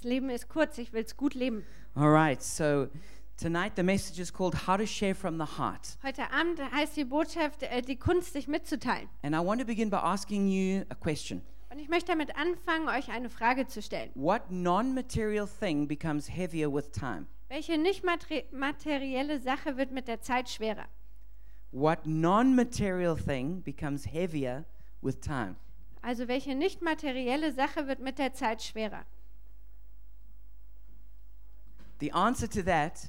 Das Leben ist kurz, ich will es gut leben. All right, so tonight the message is called How to Share from the Heart. Heute Abend heißt die Botschaft, äh, die Kunst, sich mitzuteilen. And I want to begin by asking you a question Und ich möchte damit anfangen, euch eine Frage zu stellen. What non material thing becomes heavier with time? Welche nicht materi- materielle Sache wird mit der Zeit schwerer? What non material thing becomes heavier with time? Also welche nicht materielle Sache wird mit der Zeit schwerer? The answer to that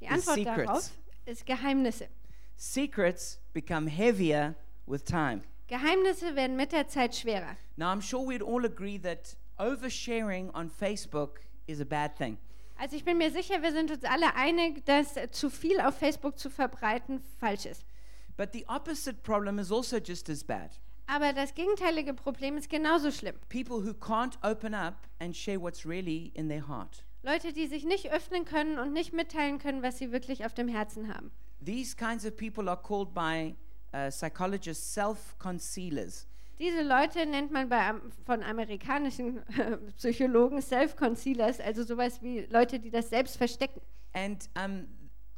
Die Is Antwort secrets. darauf ist Geheimnisse. secrets become heavier with time. Geheimnisse werden mit der Zeit schwerer. Now, I'm sure we'd all agree that oversharing on Facebook is a bad thing. Also ich bin mir sicher, wir sind uns alle einig, dass zu viel auf Facebook zu verbreiten falsch ist. But the opposite problem is also just as bad. Aber das gegenteilige Problem ist genauso schlimm. People who can't open up and share what's really in their heart. Leute, die sich nicht öffnen können und nicht mitteilen können, was sie wirklich auf dem Herzen haben. These kinds of people are called by uh, psychologists self concealers. Diese Leute nennt man bei, am- von amerikanischen Psychologen Self-Concealers, also sowas wie Leute, die das selbst verstecken. And um,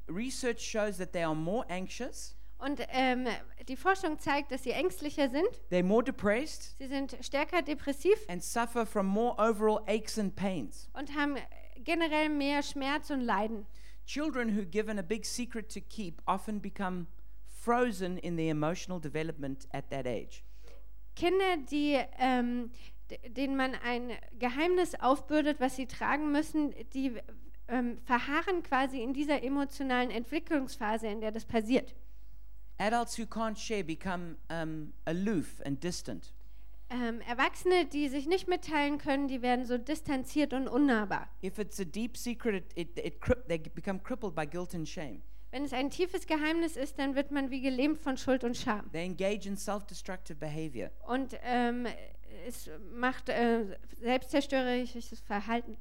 research shows that they are more anxious, Und ähm, die Forschung zeigt, dass sie ängstlicher sind, they're more depressed, sie sind stärker depressiv and suffer from more overall aches and pains. und haben generell mehr Schmerz und Leiden. Children who, given a big secret to keep, often become frozen in their emotional development at that age. Kinder, die, ähm, denen man ein Geheimnis aufbürdet, was sie tragen müssen, die ähm, verharren quasi in dieser emotionalen Entwicklungsphase, in der das passiert. Adults who can't share become um, aloof and distant. Ähm, Erwachsene, die sich nicht mitteilen können, die werden so distanziert und unnahbar. If it's a deep secret, it, it, it, they become crippled by guilt and shame. Wenn es ein tiefes Geheimnis ist, dann wird man wie gelähmt von Schuld und Scham. They engage in self destructive behavior. Und ähm, es macht äh, selbstzerstörerisches Verhalten.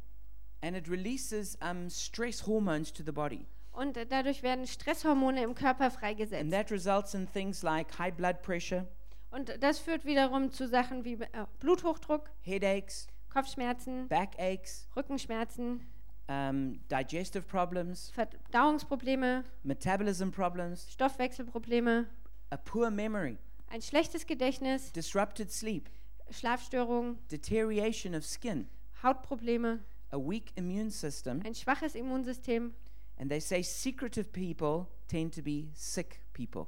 And it releases um, stress hormones to the body. Und äh, dadurch werden Stresshormone im Körper And freigesetzt. that results in things like high blood pressure, Und das führt wiederum zu Sachen wie äh, Bluthochdruck, headaches, Kopfschmerzen, backaches, Rückenschmerzen, um, digestive problems, Verdauungsprobleme, metabolism problems, Stoffwechselprobleme, a poor memory, ein schlechtes Gedächtnis, disrupted sleep, Schlafstörungen, deterioration of skin, Hautprobleme, a weak immune system. ein schwaches Immunsystem. And they say secretive people tend to be sick people.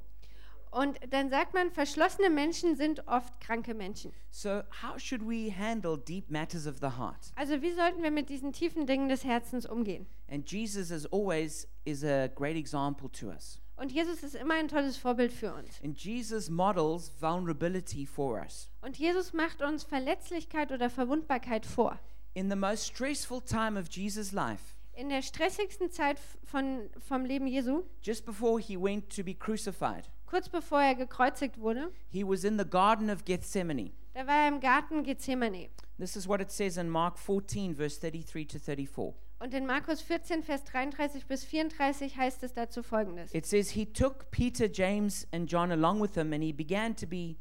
Und dann sagt man, verschlossene Menschen sind oft kranke Menschen. So, how should we handle deep matters of the heart? Also wie sollten wir mit diesen tiefen Dingen des Herzens umgehen? And Jesus, as always, is a great example to us. Und Jesus ist immer ein tolles Vorbild für uns. And Jesus models vulnerability for us. Und Jesus macht uns Verletzlichkeit oder Verwundbarkeit vor. In the most stressful time of Jesus' life, In der stressigsten Zeit von, vom Leben Jesu, just before he went to be crucified, kurz bevor er gekreuzigt wurde, he was in the Garden of Gethsemane. da war er im Garten Gethsemane. This is what it says in Mark 14, verse 33 to 34. Und in Markus 14, Vers 33 bis 34 heißt es dazu folgendes. It says, He took Peter, James, and John along with him, and he began to be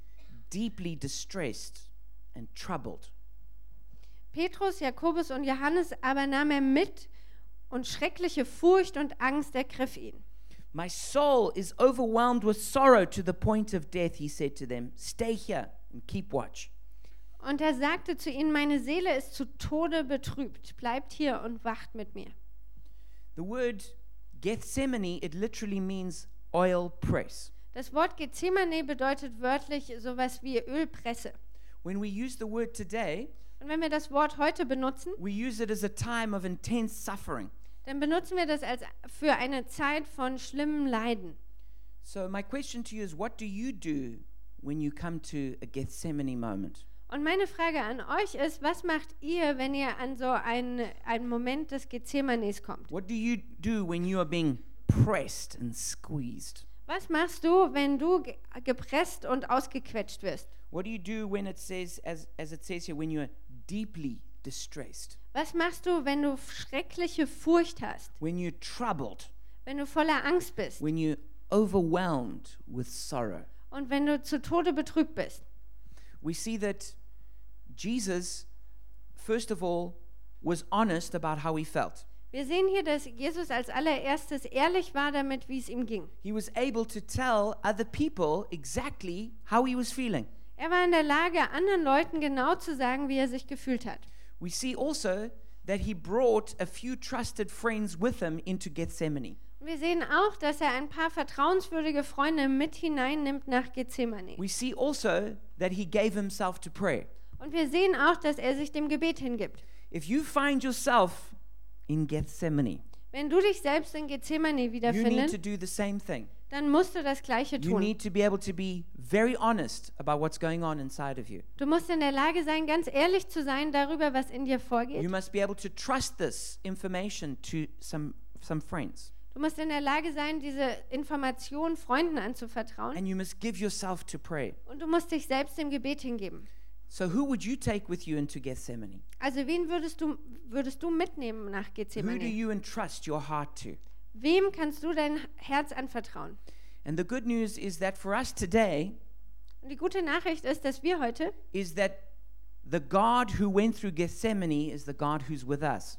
deeply distressed and troubled. Petrus, Jakobus und Johannes aber nahm er mit und schreckliche Furcht und Angst ergriff ihn. My soul is overwhelmed with sorrow to the point of death, he said to them. Stay here and keep watch. Und er sagte zu ihnen, meine Seele ist zu Tode betrübt. Bleibt hier und wacht mit mir. The word Gethsemane, it literally means oil press. Das Wort Gethsemane bedeutet wörtlich sowas wie Ölpresse. When we use the word today, Und wenn wir das Wort heute benutzen, we use it as a time of intense suffering. Dann benutzen wir das als für eine Zeit von schlimmem Leiden. So, my question to you is what do you do when you come to a Gethsemane moment? Und meine Frage an euch ist, was macht ihr, wenn ihr an so einen, einen Moment des Gethsemanes kommt? What do you do when you are being pressed and squeezed? Was machst du, wenn du ge- gepresst und ausgequetscht wirst? What do you do when it says, as, as it says here, when you are deeply distressed, Was machst du, wenn du schreckliche Furcht hast? when you're troubled, Wenn du voller Angst bist? when you're overwhelmed with sorrow? Und wenn du zu Tode betrübt bist? We see that Jesus, first of all, was honest about how he felt. Wir sehen hier, dass Jesus als allererstes ehrlich war damit, wie es ihm ging. He was able to tell other people exactly how he was feeling. Er war in der Lage, anderen Leuten genau zu sagen, wie er sich gefühlt hat. We see also that he brought a few trusted friends with him into Gethsemane. Wir sehen auch, dass er ein paar vertrauenswürdige Freunde mit hineinnimmt nach Gethsemane. We see also that he gave himself to prayer. Und wir sehen auch, dass er sich dem Gebet hingibt. If you find yourself in Gethsemane, Wenn du dich selbst in Gethsemane you need to wiederfindest, do the same thing. dann musst du das Gleiche You tun. need to be able to be very honest about what's going on inside of you. Du musst in der Lage sein, ganz ehrlich zu sein darüber, was in dir You vorgeht. must be able to trust this information to some some friends. Du musst in der Lage sein, diese Information Freunden anzuvertrauen. And you must give yourself to prayer. Und du musst dich selbst dem Gebet hingeben. So who would you take with you into Gethsemane? Also wen würdest du, würdest du mitnehmen nach Who do Gethsemane? you entrust your heart to? Wem kannst du dein Herz anvertrauen? And the good news is that for us today Und die gute Nachricht ist, dass wir heute is that the God who went through Gethsemane is the God who's with us.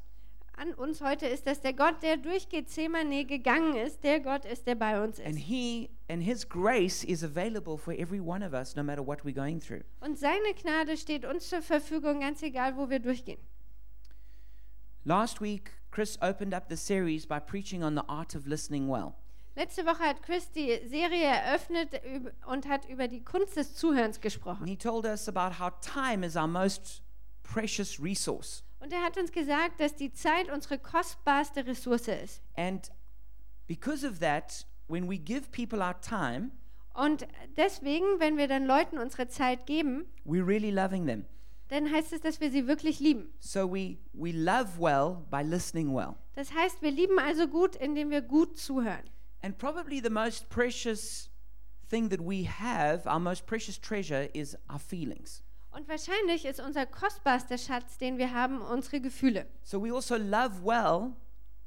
an uns heute ist, dass der Gott, der durch Gethsemane gegangen ist, der Gott ist, der bei uns And ist. he and his grace is available for every one of us no matter what we're going through. Und seine Gnade steht uns zur Verfügung, ganz egal, wo wir durchgehen. Last week Chris opened up the series by preaching on the art of listening well. Letzte Woche hat Chris die Serie eröffnet und hat über die Kunst des Zuhörens And gesprochen. he told us about how time is our most precious resource. Und er hat uns gesagt, dass die Zeit unsere kostbarste Ressource ist. And because of that, when we give people our time, Und deswegen, wenn wir dann Leuten unsere Zeit geben, we're really loving them. dann heißt es, dass wir sie wirklich lieben. So we, we love well by listening well. Das heißt, wir lieben also gut, indem wir gut zuhören. And probably the most precious thing that we have, our most precious treasure, is our feelings. Und wahrscheinlich ist unser kostbarster Schatz, den wir haben, unsere Gefühle. So we also love well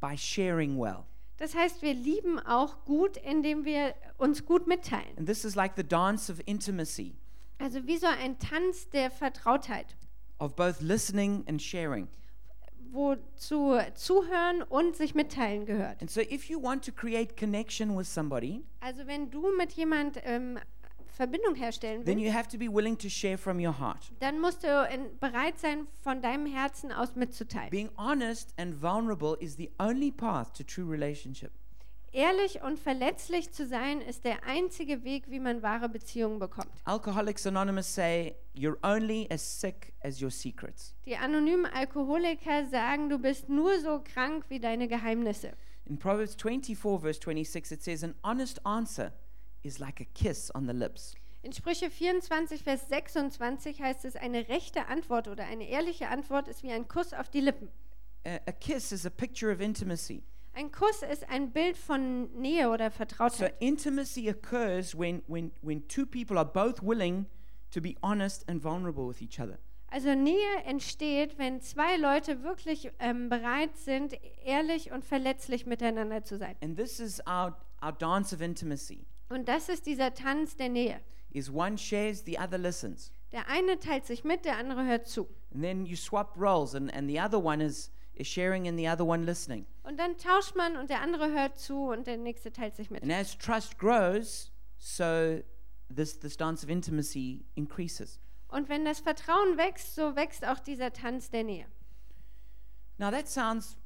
by sharing well. Das heißt, wir lieben auch gut, indem wir uns gut mitteilen. And this is like the dance of intimacy, Also wie so ein Tanz der Vertrautheit, of both listening and sharing. Wo zu zuhören und sich mitteilen gehört. And so if you want to create connection with somebody, Also wenn du mit jemand ähm, Verbindung herstellen then willst, you have to be willing to share from your heart. dann musst du in, bereit sein, von deinem Herzen aus mitzuteilen. Being honest and vulnerable is the only path to true relationship. Ehrlich und verletzlich zu sein, ist der einzige Weg, wie man wahre Beziehungen bekommt. Alcoholics Anonymous say, You're only as sick as your secrets. Die anonymen Alkoholiker sagen, du bist nur so krank wie deine Geheimnisse. In Proverbs 24, verse 26, it says, An honest answer is like a kiss on the lips. In Sprüche 24, Vers 26 heißt es, eine rechte Antwort oder eine ehrliche Antwort ist wie ein Kuss auf die Lippen. A, a kiss is a picture of intimacy. Ein Kuss ist ein Bild von Nähe oder So Vertrautheit. intimacy occurs when, when, when two people are both willing to be honest and vulnerable with each other. Also Nähe entsteht, wenn zwei Leute wirklich ähm, bereit sind, ehrlich und verletzlich miteinander zu sein. And this is our, our dance of intimacy. Und das ist dieser Tanz der Nähe. Is one shares, the other listens. Der eine teilt sich mit, der andere hört zu. And then you swap roles and, and the other one is, is sharing and the other one listening. Und dann tauscht man und der andere hört zu und der nächste teilt sich mit. And as trust grows, so this, this dance of intimacy increases. Und wenn das Vertrauen wächst, so wächst auch dieser Tanz der Nähe. Now that sounds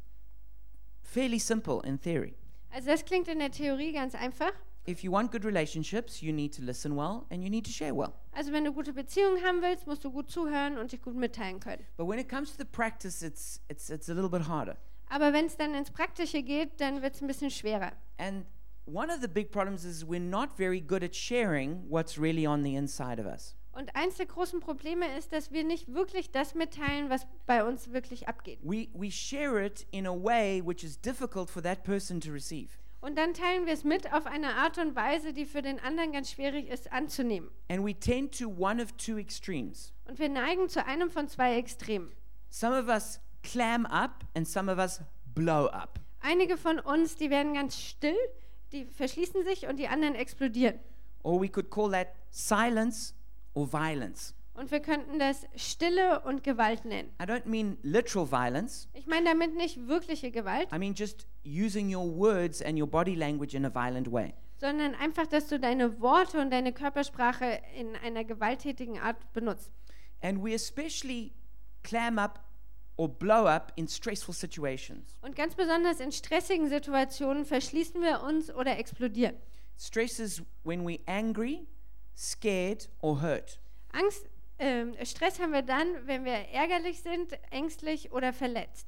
fairly simple in theory. Also das klingt in der Theorie ganz einfach. If you want good relationships, you need to listen well and you need to share well. Also wenn du gute Beziehungen haben willst, musst du gut zuhören und dich gut mitteilen können. But when it comes to the practice, it's, it's, it's a little bit harder. Aber wenn es dann ins Praktische geht, dann wird es ein bisschen schwerer. And one of the big problems is we're not very good at sharing what's really on the inside of us. Und eins der großen Probleme ist, dass wir nicht wirklich das mitteilen, was bei uns wirklich abgeht. We, we share it in a way which is difficult for that person to receive. Und dann teilen wir es mit auf eine Art und Weise, die für den anderen ganz schwierig ist anzunehmen. And we tend to one of two extremes. Und wir neigen zu einem von zwei Extremen. Some of us clam up and some of us blow up. Einige von uns, die werden ganz still, die verschließen sich und die anderen explodieren. Or we could call that silence or violence. Und wir könnten das Stille und Gewalt nennen. I don't mean literal violence. Ich meine damit nicht wirkliche Gewalt, I mean just using your words and your body language in a violent way. sondern einfach, dass du deine Worte und deine Körpersprache in einer gewalttätigen Art benutzt. And we especially clam up or blow up in stressful situations. Und ganz besonders in stressigen Situationen verschließen wir uns oder explodieren. Stress is when we're angry, scared, or hurt. Angst, ähm, Stress haben wir dann, wenn wir ärgerlich sind, ängstlich oder verletzt.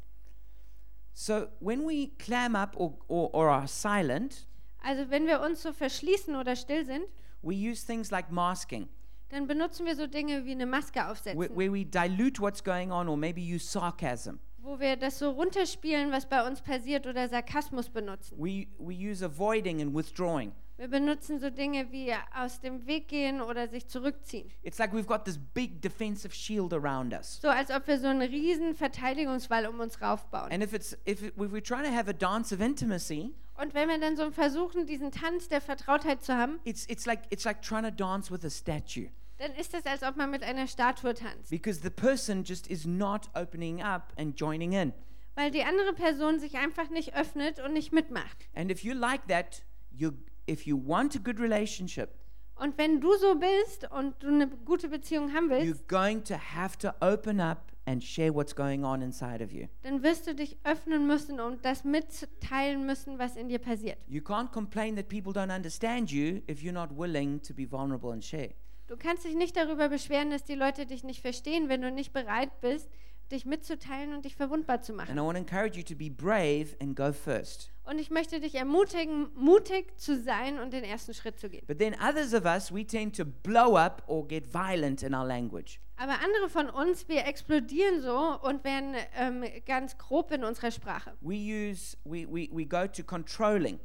So when we clam up or, or, or are silent, Also wenn wir uns so verschließen oder still sind, we use things like masking, dann benutzen wir so Dinge wie eine Maske where, aufsetzen, where we dilute what's going on or maybe use sarcasm. wo wir das so runterspielen, was bei uns passiert oder Sarkasmus benutzen. We, we use avoiding and withdrawing. Wir benutzen so Dinge wie aus dem Weg gehen oder sich zurückziehen. It's like we've got this big defensive shield around us. So als ob wir so einen riesen Verteidigungswall um uns raufbauen. And if it's if, it, if we're trying to have a dance of intimacy, Und wenn wir dann so versuchen, diesen Tanz der Vertrautheit zu haben, it's it's like it's like trying to dance with a statue dann ist es, als ob man mit einer Statue tanzt. because the person just is not opening up and joining in. Weil die andere Person sich einfach nicht öffnet und nicht mitmacht. And if you like that, you if you want a good relationship, Und wenn du so bist und du eine gute Beziehung haben you're willst, going to have to open up and share what's going on inside of you. dann wirst du dich öffnen müssen und das mitteilen müssen, was in dir passiert. You can't complain that people don't understand you if you're not willing to be vulnerable and share. Du kannst dich nicht darüber beschweren, dass die Leute dich nicht verstehen, wenn du nicht bereit bist, dich mitzuteilen und dich verwundbar zu And machen. I want to encourage you to be brave and go first. Und ich möchte dich ermutigen, mutig zu sein und den ersten Schritt zu gehen. But then others of us, we tend to blow up or get violent in our language. Aber andere von uns, wir explodieren so und werden ähm, ganz grob in unserer Sprache. We use, we, we, we go to controlling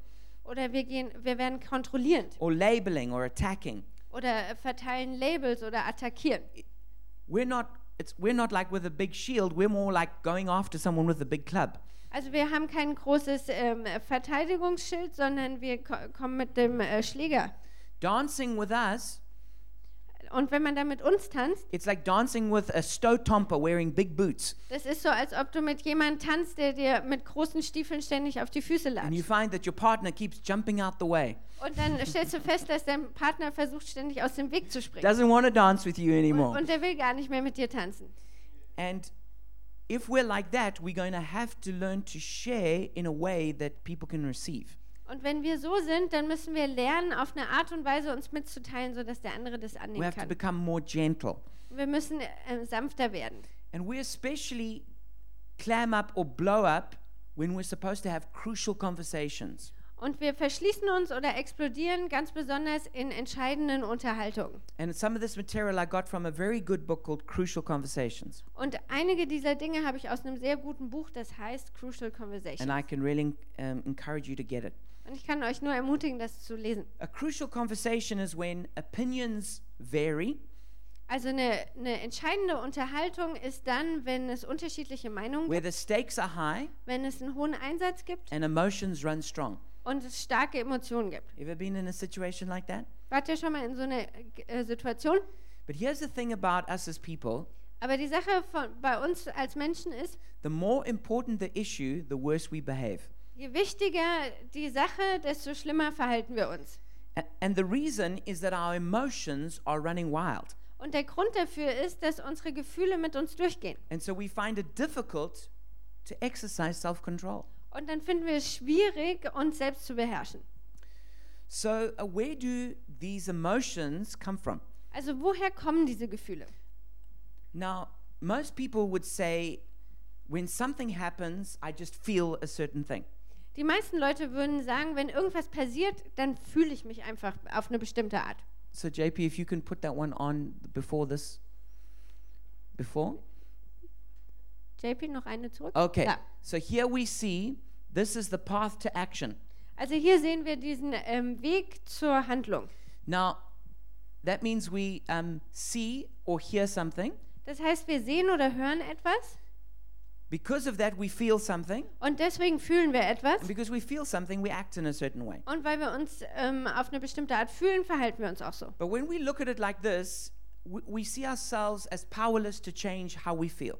Oder wir, gehen, wir werden kontrollierend or labeling or attacking. oder verteilen Labels oder attackieren. We're not, it's, we're not like with a big shield, we're more like going after someone with a big club. Also wir haben kein großes ähm, Verteidigungsschild, sondern wir ko kommen mit dem äh, Schläger. Dancing with us, Und wenn man da mit uns tanzt, it's like dancing with a stotomper wearing big boots. das ist so, als ob du mit jemandem tanzt, der dir mit großen Stiefeln ständig auf die Füße And you latscht. find that your partner keeps jumping out the way, Und dann stellst du fest, dass dein Partner versucht, ständig aus dem Weg zu springen. doesn't want to dance with you Und, anymore. und der will gar nicht mehr mit dir tanzen. And if we're like that, we're going to have to learn to share in a way that people can receive. Und wenn wir so sind, dann müssen wir lernen, auf eine Art und Weise uns mitzuteilen, sodass der andere das We annehmen have to kann. become more gentle. Wir müssen äh, sanfter werden. And we especially clam up or blow up when we're supposed to have crucial conversations. Und wir verschließen uns oder explodieren ganz besonders in entscheidenden Unterhaltungen. And some of this material I got from a very good book called Crucial Conversations. Und einige dieser Dinge habe ich aus einem sehr guten Buch, das heißt Crucial Conversation. And I can really um, encourage you to get it. Und ich kann euch nur ermutigen, das zu lesen. A crucial conversation is when opinions vary Also eine, eine entscheidende Unterhaltung ist dann, wenn es unterschiedliche Meinungen where gibt, the stakes are high wenn es einen hohen Einsatz gibt and emotions run strong. Und es starke Emotionen gibt. Ever been in a situation like that? Wart ihr schon mal in so einer äh, Situation? But here's the thing about us as people Aber die Sache von, bei uns als Menschen ist, the more important the issue, the worse we behave. je wichtiger die Sache, desto schlimmer verhalten wir uns. And the reason is that our emotions are running wild. Und der Grund dafür ist, dass unsere Gefühle mit uns durchgehen. And so we find it difficult to exercise self control. Und dann finden wir es schwierig, uns selbst zu beherrschen. So, uh, where do these emotions come from? Also woher kommen diese Gefühle? Now, most people would say, when something happens, I just feel a certain thing. Die meisten Leute würden sagen, wenn irgendwas passiert, dann fühle ich mich einfach auf eine bestimmte Art. So, JP, if you can put that one on before this. Before? JP, noch eine zurück? Okay. Ja. So, here we see this is the path to action. Also hier sehen wir diesen ähm, Weg zur Handlung. Now, that means we um, see or hear something. Das heißt, wir sehen oder hören etwas Because of that, we feel something. und deswegen fühlen wir etwas. And because we feel something, we act in a certain way. Und weil wir uns ähm, auf eine bestimmte Art fühlen, verhalten wir uns auch so. But when we look at it like this, we, we see ourselves as powerless to change how we feel.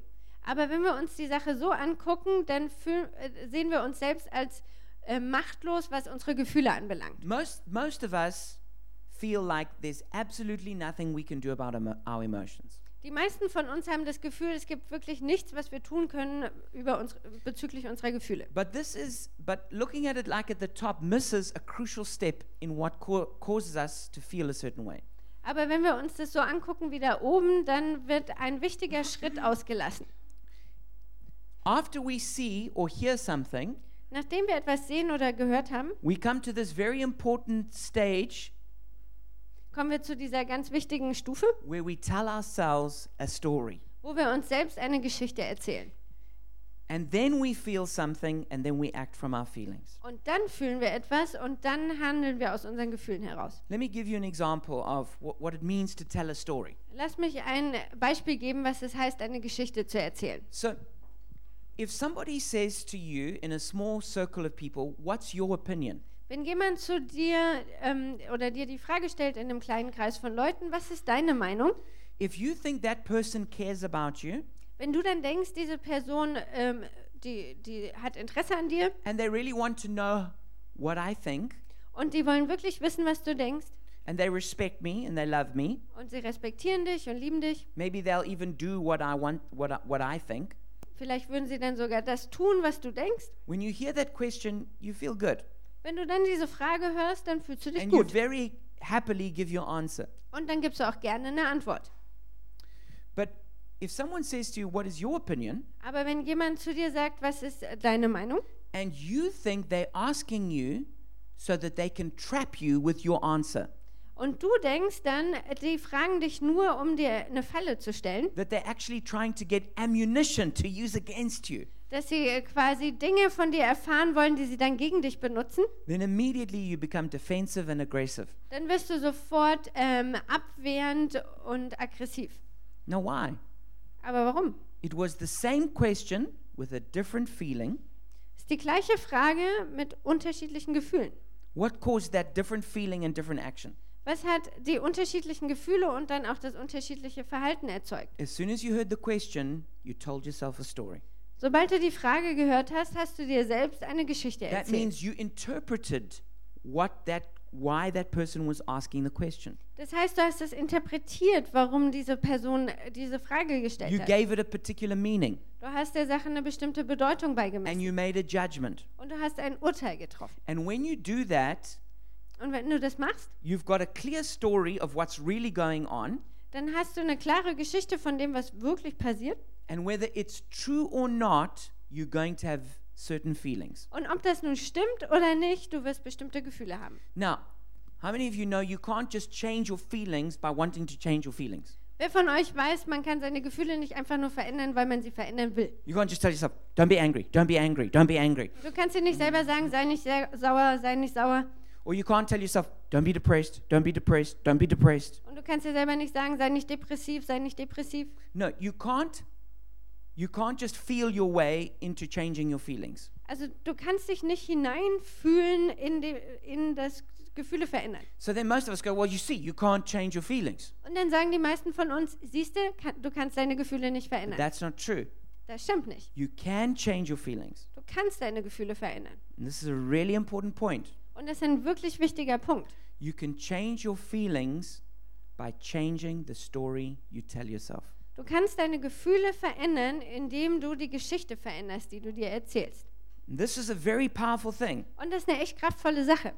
Aber wenn wir uns die Sache so angucken, dann fühl, äh, sehen wir uns selbst als äh, machtlos, was unsere Gefühle anbelangt. Most, most of us feel like there's absolutely nothing we can do about our emotions. Die meisten von uns haben das Gefühl, es gibt wirklich nichts, was wir tun können über uns, bezüglich unserer Gefühle. But this is, but looking at it like at the top misses a crucial step in what causes us to feel a certain way. Aber wenn wir uns das so angucken wie da oben, dann wird ein wichtiger Schritt ausgelassen. After we see or hear something, Nachdem wir etwas sehen oder gehört haben, we come to this very important stage kommen wir zu dieser ganz wichtigen Stufe, where we tell ourselves a story. wo wir uns selbst eine Geschichte erzählen. And then we feel something and then we act from our feelings. Und dann fühlen wir etwas und dann handeln wir aus unseren Gefühlen heraus. Let me give you an example of what, what it means to tell a story. Lass mich ein Beispiel geben, was es heißt, eine Geschichte zu erzählen. So, if somebody says to you in a small circle of people, What's your opinion? Wenn jemand zu dir ähm, oder dir die Frage stellt in einem kleinen Kreis von Leuten, was ist deine Meinung? If you think that person cares about you Wenn du dann denkst, diese Person, ähm, die, die hat Interesse an dir and they really want to know what I think und die wollen wirklich wissen, was du denkst and they respect me and they love me, und sie respektieren dich und lieben dich, maybe they'll even do what I want, what I, what I think. Vielleicht würden sie dann sogar das tun, was du denkst. When you hear that question, you feel good Wenn du dann diese Frage hörst, dann fühlst du dich and you gut. very happily give your answer. Und dann gibst du auch gerne eine Antwort. But if someone says to you, What is your opinion? Aber wenn jemand zu dir sagt, was ist äh, deine Meinung? and you think they're asking you so that they can trap you with your answer, Und du denkst dann, die fragen dich nur, um dir eine Falle zu stellen, that they're actually trying to get ammunition to use against you, dass sie äh, quasi Dinge von dir erfahren wollen, die sie dann gegen dich benutzen, then immediately you become defensive and aggressive. dann wirst du sofort ähm, abwehrend und aggressiv. Now, why? Aber warum? It was the same question with a different feeling. Ist die gleiche Frage mit unterschiedlichen Gefühlen. What caused that different feeling and different action? Was hat die unterschiedlichen Gefühle und dann auch das unterschiedliche Verhalten erzeugt? As soon as you heard the question, you told yourself a story. Sobald du die Frage gehört hast, hast du dir selbst eine Geschichte That erzählt. means you interpreted what that why that person was asking the question. Das heißt, du hast es interpretiert, warum diese Person äh, diese Frage gestellt You hat. gave it a particular meaning Du hast der Sache eine bestimmte Bedeutung and beigemessen you made a judgment. und du hast ein Urteil getroffen. And when you do that, Und wenn du das machst, you've got a clear story of what's really going on dann hast du eine klare Geschichte von dem, was wirklich passiert. and whether it's true or not, you're going to have certain feelings. Und ob das nun stimmt oder nicht, du wirst bestimmte Gefühle haben. Now, how many of you know you can't just change your feelings by wanting to change your feelings? Wer von euch weiß, man kann seine Gefühle nicht einfach nur verändern, weil man sie verändern will. You can't just tell yourself, don't be angry, don't be angry, don't be angry. Du kannst dir nicht selber sagen, sei nicht sauer, sei nicht sauer. Or you can't tell yourself, don't be depressed, don't be depressed, don't be depressed. Und du kannst dir selber nicht sagen, sei nicht depressiv, sei nicht depressiv. No, you can't you can't just feel your way into changing your feelings. Also du kannst dich nicht hineinfühlen in, die, in das Gefühle verändern. So then most of us go, well, you see, you can't change your feelings. Und dann sagen die meisten von uns, siehst du, kann, du kannst deine Gefühle nicht But verändern. that's not true. Das stimmt nicht. You can change your feelings. Du kannst deine Gefühle verändern. And this is a really important point. Und das ist ein wirklich wichtiger Punkt. You can change your feelings by changing the story you tell yourself. Du kannst deine Gefühle verändern, indem du die Geschichte veränderst, die du dir erzählst. And this is a very powerful thing. Und das ist eine echt kraftvolle Sache.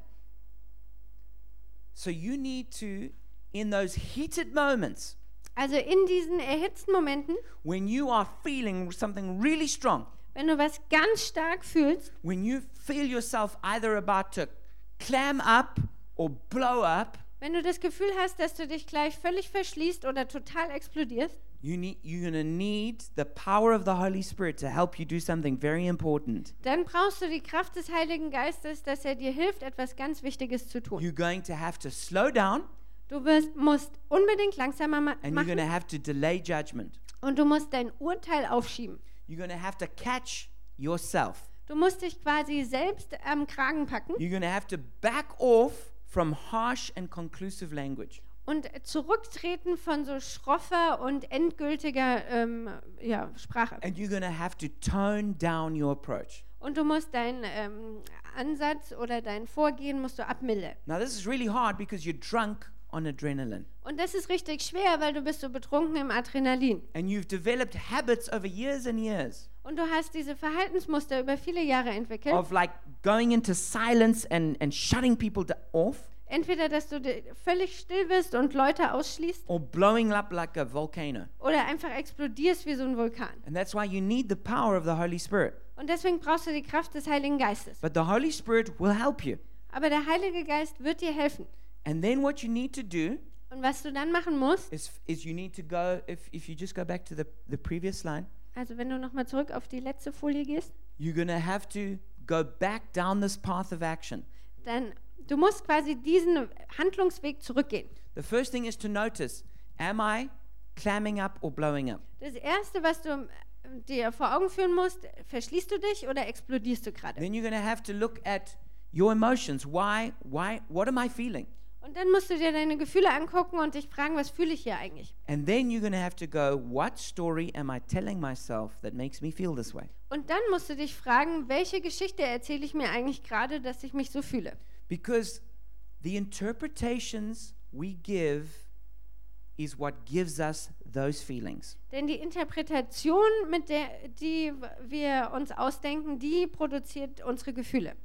So you need to, in those heated moments Also in diesen erhitzten Momenten, when you are feeling something really strong, wenn du was ganz stark fühlst, when you feel yourself either about to clam up or blow up, wenn du das Gefühl hast, dass du dich gleich völlig verschließt oder total explodierst, you need, you're going to need the power of the Holy Spirit to help you do something very important. dann brauchst du die Kraft des Heiligen Geistes, dass er dir hilft, etwas ganz Wichtiges zu tun. You're going to have to slow down Du wirst, musst unbedingt langsamer ma and you're going to machen have to delay judgment. und du musst dein Urteil aufschieben. You're going to have to catch yourself. Du musst dich quasi selbst am Kragen packen You're going to have to back off from harsh and conclusive language. und zurücktreten von so schroffer und endgültiger ähm, ja, Sprache. And you're going to have to tone down your approach. Und du musst deinen ähm, Ansatz oder dein Vorgehen musst du abmildern. Now, this is really hard because you're drunk on adrenaline. Und das ist richtig schwer, weil du bist so betrunken im Adrenalin. And you've developed habits over years and years Und du hast diese Verhaltensmuster über viele Jahre entwickelt. of like going into silence and, and shutting people off Entweder, dass du völlig still bist und Leute ausschließt or blowing up like a volcano. oder einfach explodierst wie so ein Vulkan. And that's why you need the power of the Holy Spirit. Und deswegen brauchst du die Kraft des Heiligen Geistes. But the Holy Spirit will help you. Aber der Heilige Geist wird dir helfen. And then what you need to do Und was du dann machen musst, is, is you need to go, if, if you just go back to the, the previous line, also wenn du nochmal zurück auf die letzte Folie gehst, you're to have to go back down this path of action. dann du musst quasi diesen Handlungsweg zurückgehen. The first thing is to notice am I clamming up or blowing up? Das erste, was du äh, dir vor Augen führen musst, verschließt du dich oder explodierst du gerade? Then you're to have to look at your emotions. Why, why, what am I feeling? Und dann musst du dir deine Gefühle angucken und dich fragen, was fühle ich hier eigentlich? And then you're going to have to go, what story am I telling myself that makes me feel this way? Und dann musst du dich fragen, welche Geschichte erzähle ich mir eigentlich gerade, dass ich mich so fühle? Because the interpretations we give is what gives us those feelings. Denn die Interpretation, mit der die wir uns ausdenken, die produziert unsere Gefühle.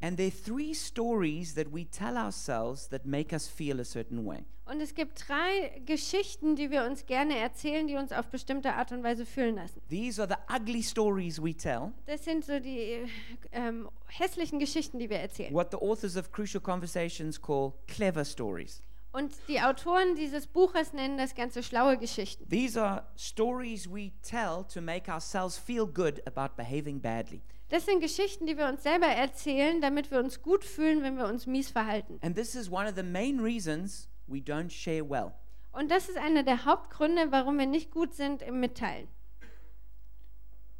And there are three stories that we tell ourselves that make us feel a certain way. Und es gibt drei Geschichten, die wir uns gerne erzählen, die uns auf bestimmte Art und Weise fühlen lassen. These are the ugly stories we tell, Das sind so die ähm, hässlichen Geschichten, die wir erzählen. what the authors of Crucial Conversations call clever stories. Und die Autoren dieses Buches nennen das Ganze schlaue Geschichten. These are stories we tell to make ourselves feel good about behaving badly. Das sind Geschichten, die wir uns selber erzählen, damit wir uns gut fühlen, wenn wir uns mies verhalten. And this is one of the main reasons we don't share well. Und das ist einer der Hauptgründe, warum wir nicht gut sind im Mitteilen.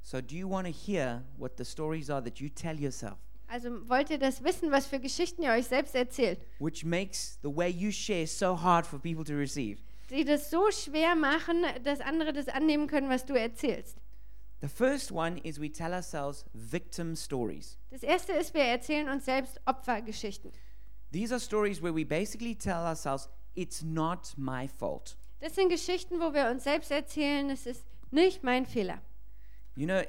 So, do you want to hear what the stories are that you tell yourself, Also wollt ihr das wissen, was für Geschichten ihr euch selbst erzählt, which makes the way you share so hard for people to receive? die das so schwer machen, dass andere das annehmen können, was du erzählst. The first one is we tell ourselves victim stories. Das erste ist, wir erzählen uns selbst Opfergeschichten. These are stories where we basically tell ourselves, it's not my fault. Das sind Geschichten, wo wir uns selbst erzählen, es ist nicht mein Fehler. You know,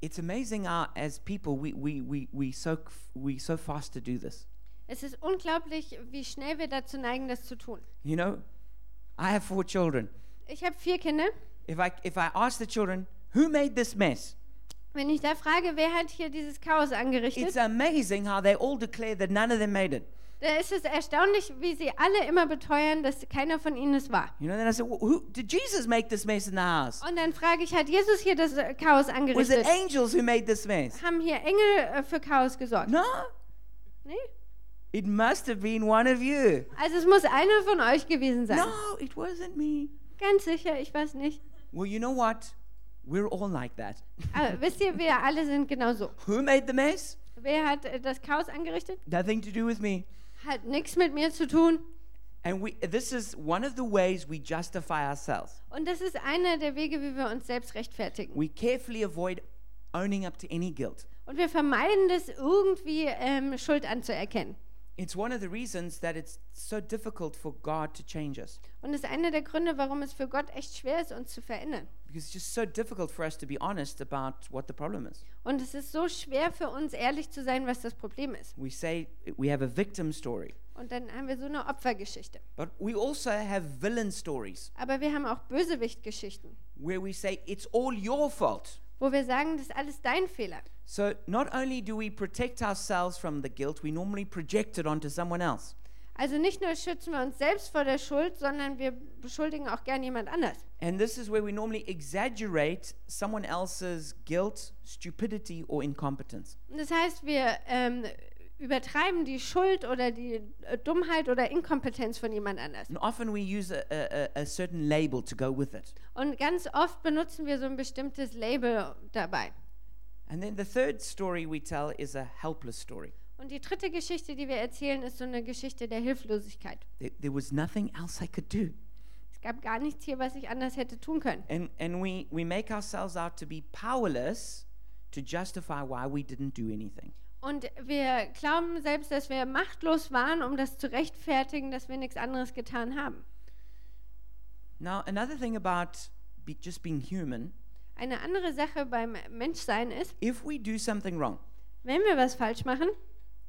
it's amazing how, as people, we, we, we, we, so, we so fast to do this. Es ist unglaublich, wie schnell wir dazu neigen, das zu tun. You know, I have four children. Ich habe vier Kinder. If I, if I ask the children, who made this mess? Wenn ich da frage, wer hat hier dieses Chaos angerichtet, It's amazing how they all declare that none of them made it. da ist es erstaunlich, wie sie alle immer beteuern, dass keiner von ihnen es war. You know, then I said, well, who, did Jesus make this mess in the house? Und dann frage ich, hat Jesus hier das äh, Chaos Was it angerichtet? angels who made this mess? Haben hier Engel äh, für Chaos gesorgt? No, Nee? it must have been one of you. Also es muss einer von euch gewesen sein. No, it wasn't me. Ganz sicher, ich weiß nicht. Well, you know what? We're all like that. Aber wisst ihr, wir alle sind genauso. Who made the mess? Wer hat äh, das Chaos angerichtet? Nothing to do with me. Hat nichts mit mir zu tun. And we, this is one of the ways we justify ourselves. Und das ist einer der Wege, wie wir uns selbst rechtfertigen. We carefully avoid owning up to any guilt. Und wir vermeiden das irgendwie ähm, Schuld anzuerkennen. It's one of the reasons that it's so difficult for God to change us. Und das ist einer der Gründe, warum es für Gott echt schwer ist, uns zu verändern. Because it's just so difficult for us to be honest about what the problem is. Und es ist so schwer für uns, ehrlich zu sein, was das Problem ist. We say we have a victim story, Und dann haben wir so eine Opfergeschichte. but we also have villain stories Aber wir haben auch Bösewichtgeschichten, where we say it's all your fault. Wo wir sagen, das ist alles dein Fehler. So not only do we protect ourselves from the guilt, we normally project it onto someone else. Also nicht nur schützen wir uns selbst vor der Schuld, sondern wir beschuldigen auch gern jemand anders. And this is where we normally exaggerate someone else's guilt, stupidity, or incompetence. Und das heißt, wir ähm, übertreiben die Schuld oder die äh, Dummheit oder Inkompetenz von jemand anders. And often we use a, a, a- a certain label to go with it. Und ganz oft benutzen wir so ein bestimmtes Label dabei. And then the third story we tell is a helpless story. Und die dritte Geschichte, die wir erzählen, ist so eine Geschichte der Hilflosigkeit. There, there was nothing else I could do. Es gab gar nichts hier, was ich anders hätte tun können. And, and we, we make ourselves out to be powerless to justify why we didn't do anything. Und wir glauben selbst, dass wir machtlos waren, um das zu rechtfertigen, dass wir nichts anderes getan haben. Now, another thing about be, just being human, Eine andere Sache beim Menschsein ist, if we do something wrong, wenn wir was falsch machen,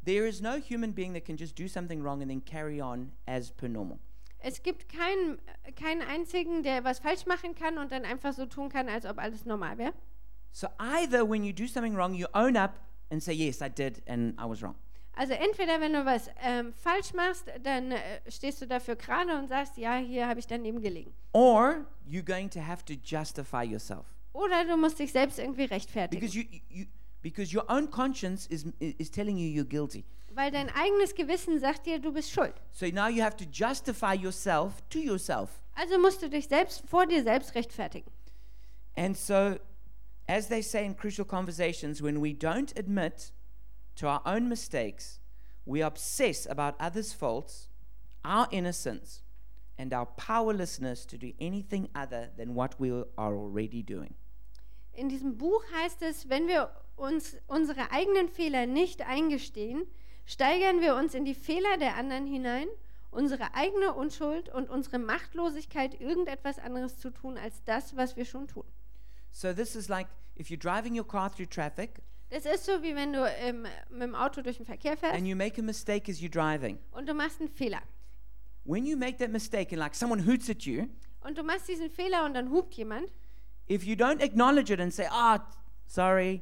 there is no human being that can just do something wrong and then carry on as per normal. es gibt keinen, keinen einzigen, der was falsch machen kann und dann einfach so tun kann, als ob alles normal wäre. So either when you do something wrong, you own up and say, Yes, I did, and I was wrong. Also entweder wenn du was ähm, falsch machst, dann äh, stehst du dafür gerade und sagst, ja, hier habe ich daneben gelegen. Or you're going to have to justify yourself. Oder du musst dich selbst irgendwie rechtfertigen, Because, you, you, because your own conscience is, is telling you you're guilty. weil dein eigenes Gewissen sagt dir, du bist schuld. So now you have to justify yourself to yourself. Also musst du dich selbst vor dir selbst rechtfertigen. And so, as they say in crucial conversations, when we don't admit to our own mistakes, we obsess about others' faults, our innocence, and our powerlessness to do anything other than what we are already doing. In diesem Buch heißt es, wenn wir uns unsere eigenen Fehler nicht eingestehen, steigern wir uns in die Fehler der anderen hinein, unsere eigene Unschuld und unsere Machtlosigkeit, irgendetwas anderes zu tun als das, was wir schon tun. So, this is like if you're driving your car through traffic Das ist so, wie wenn du ähm, mit dem Auto durch den Verkehr fährst and you make a mistake as you're driving. und du machst einen Fehler. When you make that mistake and like someone hoots at you, Und du machst diesen Fehler und dann hupt jemand. if you don't acknowledge it and say, ah, sorry,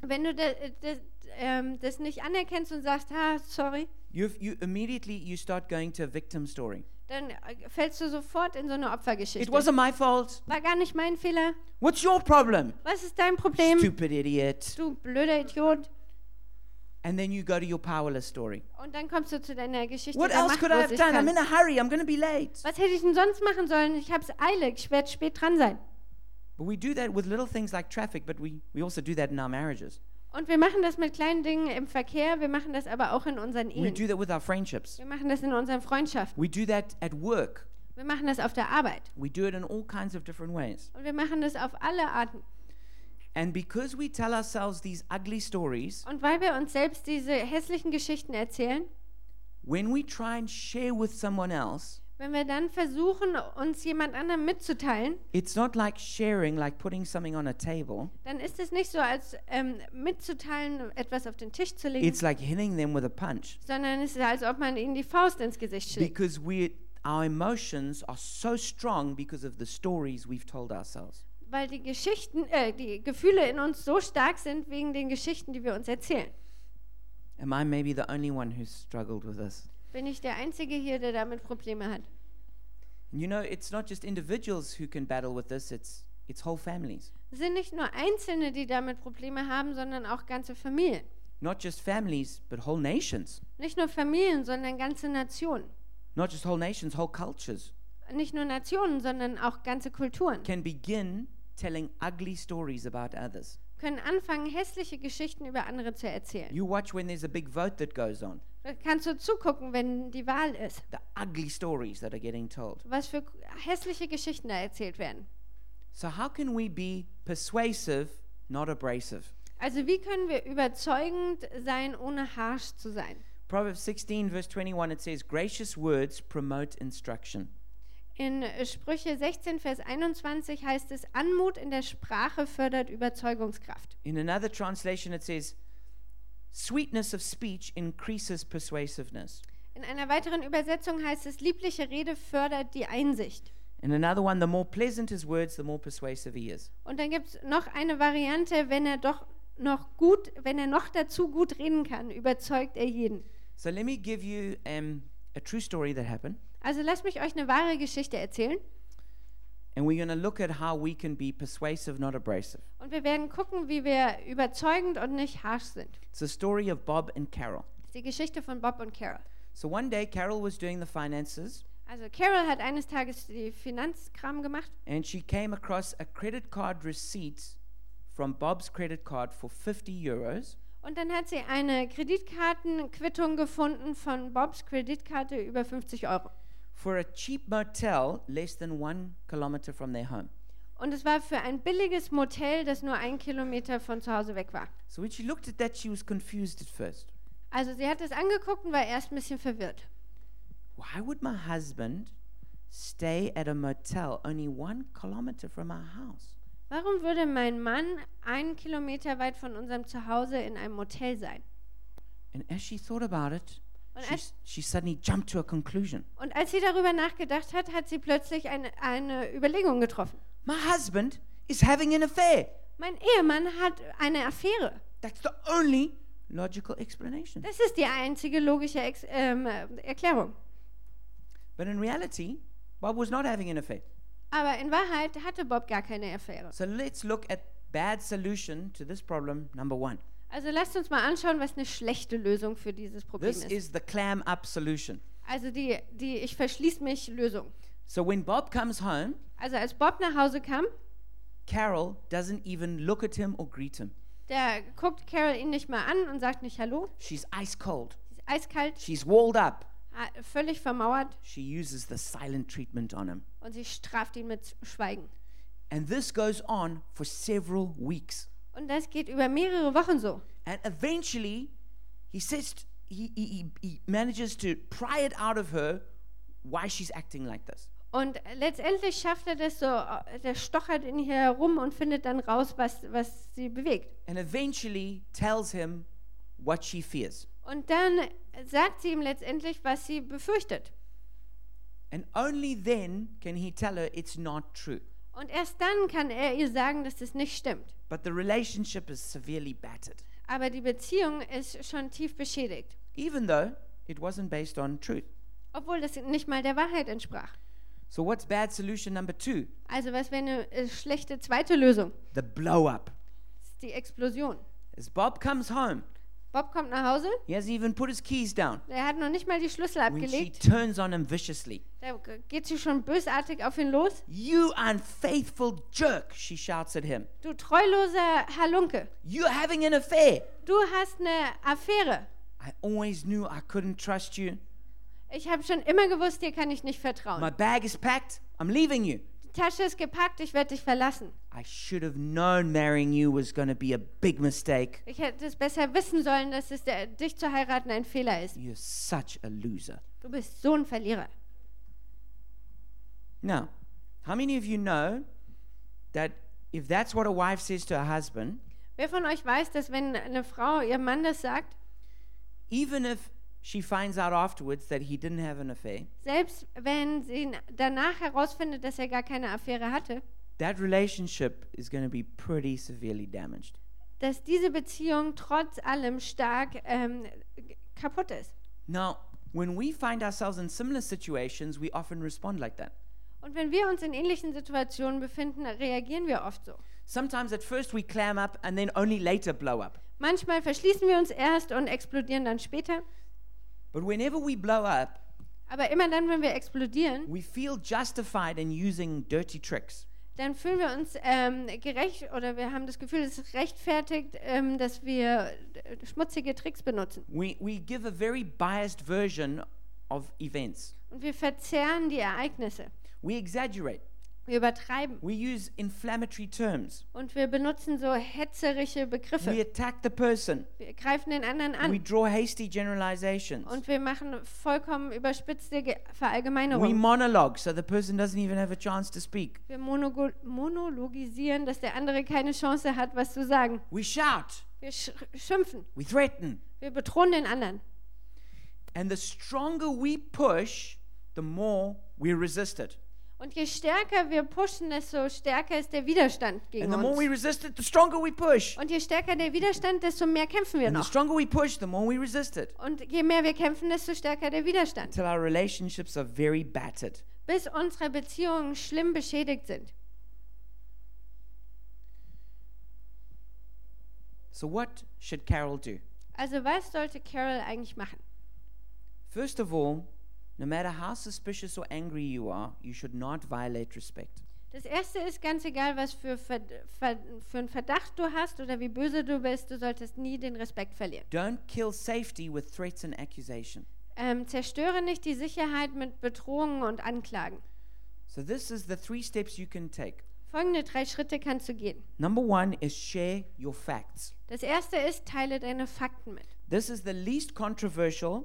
Wenn du das, das, ähm, das nicht anerkennst und sagst, ah, sorry, you you immediately you start going to a victim story. Dann äh, fällst du sofort in so eine It Opfergeschichte. wasn't my fault. War gar nicht mein Fehler. What's your problem? Was ist dein Problem? Stupid idiot. Du blöder Idiot. And then you go to your powerless story. Und dann kommst du zu deiner Geschichte What else could I have done? I'm in a hurry. I'm going to be late. Was hätte ich denn sonst machen sollen? Ich hab's eilig. Ich werde spät dran sein. But we do that with little things like traffic, but we, we also do that in our marriages. Und wir machen das mit kleinen Dingen im Verkehr. Wir machen das aber auch in unseren We Ehen. do that with our friendships. Wir machen das in unseren Freundschaften. We do that at work. Wir machen das auf der Arbeit. We do it in all kinds of different ways. Und wir machen das auf alle Arten. And because we tell ourselves these ugly stories, Und weil wir uns selbst diese hässlichen Geschichten erzählen, when we try and share with someone else, wenn wir dann versuchen, uns jemand anderem mitzuteilen, it's not like sharing, like putting something on a table. dann ist es nicht so, als ähm, mitzuteilen, etwas auf den Tisch zu legen, It's like hitting them with a punch. sondern es ist, als ob man ihnen die Faust ins Gesicht schlägt. Because we, our emotions are so strong because of the stories we've told ourselves. Weil die Geschichten, äh, die Gefühle in uns so stark sind wegen den Geschichten, die wir uns erzählen. Am I maybe the only one who's struggled with this? Bin ich der Einzige hier, der damit Probleme hat? And you know, it's not just individuals who can battle with this, it's, it's whole families. Es sind nicht nur Einzelne, die damit Probleme haben, sondern auch ganze Familien. Not just families, but whole nations. Nicht nur Familien, sondern ganze Nationen. Not just whole nations, whole cultures Nicht nur Nationen, sondern auch ganze Kulturen can begin telling ugly stories about others. Können anfangen, hässliche Geschichten über andere zu erzählen. You watch when there's a big vote that goes on, Da kannst du zugucken, wenn die Wahl ist, the ugly stories that are getting told. was für hässliche Geschichten da erzählt werden. So, how can we be persuasive, not abrasive? Also wie können wir überzeugend sein, ohne harsh zu sein? Proverbs 16, verse 21, it says, Gracious words promote instruction. In Sprüche 16, Vers 21 heißt es, Anmut in der Sprache fördert Überzeugungskraft. In another translation, it says, Sweetness of speech increases persuasiveness. In einer weiteren Übersetzung heißt es, liebliche Rede fördert die Einsicht. In another one, the more pleasant his words, the more persuasive he is. Und dann gibt es noch eine Variante, wenn er doch noch gut, wenn er noch dazu gut reden kann, überzeugt er jeden. So let me give you um, a true story that happened, Also lasst mich euch eine wahre Geschichte erzählen and we're going to look at how we can be persuasive, not abrasive. und wir werden gucken, wie wir überzeugend und nicht harsh sind. It's the story of Bob and Carol. Die Geschichte von Bob und Carol. So one day, Carol was doing the finances, Also Carol hat eines Tages die Finanzkram gemacht and she came across a credit card receipt from Bob's credit card for 50 euros, Und dann hat sie eine Kreditkartenquittung gefunden von Bobs Kreditkarte über 50 Euro. For a cheap motel less than one kilometer from their home. Und es war für ein billiges Motel, das nur ein Kilometer von zu Hause weg war. So when she looked at that, she was confused at first. Also sie hat es angeguckt und war erst ein bisschen verwirrt. Why would my husband stay at a motel only one kilometer from our house? Warum würde mein Mann einen Kilometer weit von unserem Zuhause in einem Motel sein? And as she thought about it, Und she, als, she suddenly jumped to a conclusion. und als sie darüber nachgedacht hat, hat sie plötzlich eine, eine Überlegung getroffen. My husband is having an affair. Mein Ehemann hat eine Affäre. That's the only logical explanation. Das ist die einzige logische Ex ähm, äh, Erklärung. But in reality, Bob was not having an affair. Aber in Wahrheit hatte Bob gar keine Affäre. So let's look at bad solution to this problem number one. Also lasst uns mal anschauen, was eine schlechte Lösung für dieses Problem This ist. is the clam up solution. Also die, die Ich verschließ mich Lösung. So when Bob comes home, Also als Bob nach Hause kam, Carol doesn't even look at him or greet him. der guckt Carol ihn nicht mal an und sagt nicht Hallo. She's ice cold. Sie ist eiskalt, She's walled up. ha- völlig vermauert She uses the silent treatment on him. und sie straft ihn mit Schweigen. And this goes on for several weeks. Und das geht über mehrere Wochen so. And eventually, he says, he, he- he manages to pry it out of her why she's acting like this. Und letztendlich schafft er das so, äh, der stochert in ihr herum und findet dann raus, was, was sie bewegt. And eventually tells him what she fears. Und dann sagt sie ihm letztendlich, was sie befürchtet. And only then can he tell her it's not true. Und erst dann kann er ihr sagen, dass das nicht stimmt. But the relationship is severely battered, Aber die Beziehung ist schon tief beschädigt, even though it wasn't based on truth. obwohl das nicht mal der Wahrheit entsprach. So, what's bad solution number two? Also was wäre eine äh, schlechte zweite Lösung? The blow up. Das ist die Explosion. As Bob comes home, Bob kommt nach Hause, he hasn't even put his keys down. er hat noch nicht mal die Schlüssel When she abgelegt. turns on him viciously, Da geht sie schon bösartig auf ihn los. You unfaithful jerk, she shouts at him. Du treuloser Halunke, You're having an affair. du hast eine Affäre. I always knew I couldn't trust you. Ich habe schon immer gewusst, dir kann ich nicht My vertrauen. bag is packed. I'm leaving you. Tasche ist gepackt, ich werde dich verlassen. I should have known marrying you was going to be a big mistake. Ich hätte es besser wissen sollen, dass es der, dich zu heiraten ein Fehler ist. You're such a loser. Du bist so ein Verlierer. Now, how many of you know that if that's what a wife says to her husband, Wer von euch weiß, dass wenn eine Frau ihrem Mann das sagt, even if she finds out afterwards that he didn't have an affair, selbst wenn sie danach herausfindet, dass er gar keine Affäre hatte, that relationship is going to be pretty severely damaged? dass diese Beziehung trotz allem stark ähm, kaputt ist. Now, when we find ourselves in similar situations, we often respond like that. Und wenn wir uns in ähnlichen Situationen befinden, reagieren wir oft so. Sometimes at first we clam up and then only later blow up. Manchmal verschließen wir uns erst und explodieren dann später. But whenever we blow up, Aber immer dann, wenn wir explodieren, we feel justified in using dirty tricks. dann fühlen wir uns ähm, gerecht oder wir haben das Gefühl, es ist rechtfertigt, ähm, dass wir äh, schmutzige Tricks benutzen. We, we give a very biased version of events. Und wir verzerren die Ereignisse. We exaggerate. Wir übertreiben. We use inflammatory terms. Und wir benutzen so hetzerische We Begriffe. attack the person. Wir greifen den anderen We an. draw hasty generalizations. Und wir machen vollkommen überspitzte Ge- We Verallgemeinerungen. monologue so the person doesn't even have a chance to speak. Wir monologisieren, dass der andere keine Chance hat, was zu sagen. We shout. Wir sch schimpfen. We threaten. Wir bedrohen den anderen. And the stronger we push, the more we resist it. Und je stärker wir pushen, desto stärker ist der Widerstand gegen And the more we uns. resist it, the stronger we push. Und je stärker der Widerstand, desto mehr kämpfen wir And the noch. stronger we push, the more we resist it. Und je mehr wir kämpfen, desto stärker der Widerstand. Until our relationships are very battered. Bis unsere Beziehungen schlimm beschädigt sind. So, what should Carol do? Also was sollte Carol eigentlich machen? First of all, no matter how suspicious or angry you are, you should not violate respect. Das erste ist ganz egal, was für, Ver Ver für einen Verdacht du hast oder wie böse du bist, du solltest nie den Respekt verlieren. Don't kill safety with threats and accusation. Ähm, zerstöre nicht die Sicherheit mit Bedrohungen und Anklagen. So, this is the three steps you can take. Folgende drei Schritte kannst du gehen. Number one is share your facts. Das erste ist, teile deine Fakten mit. This is the least controversial,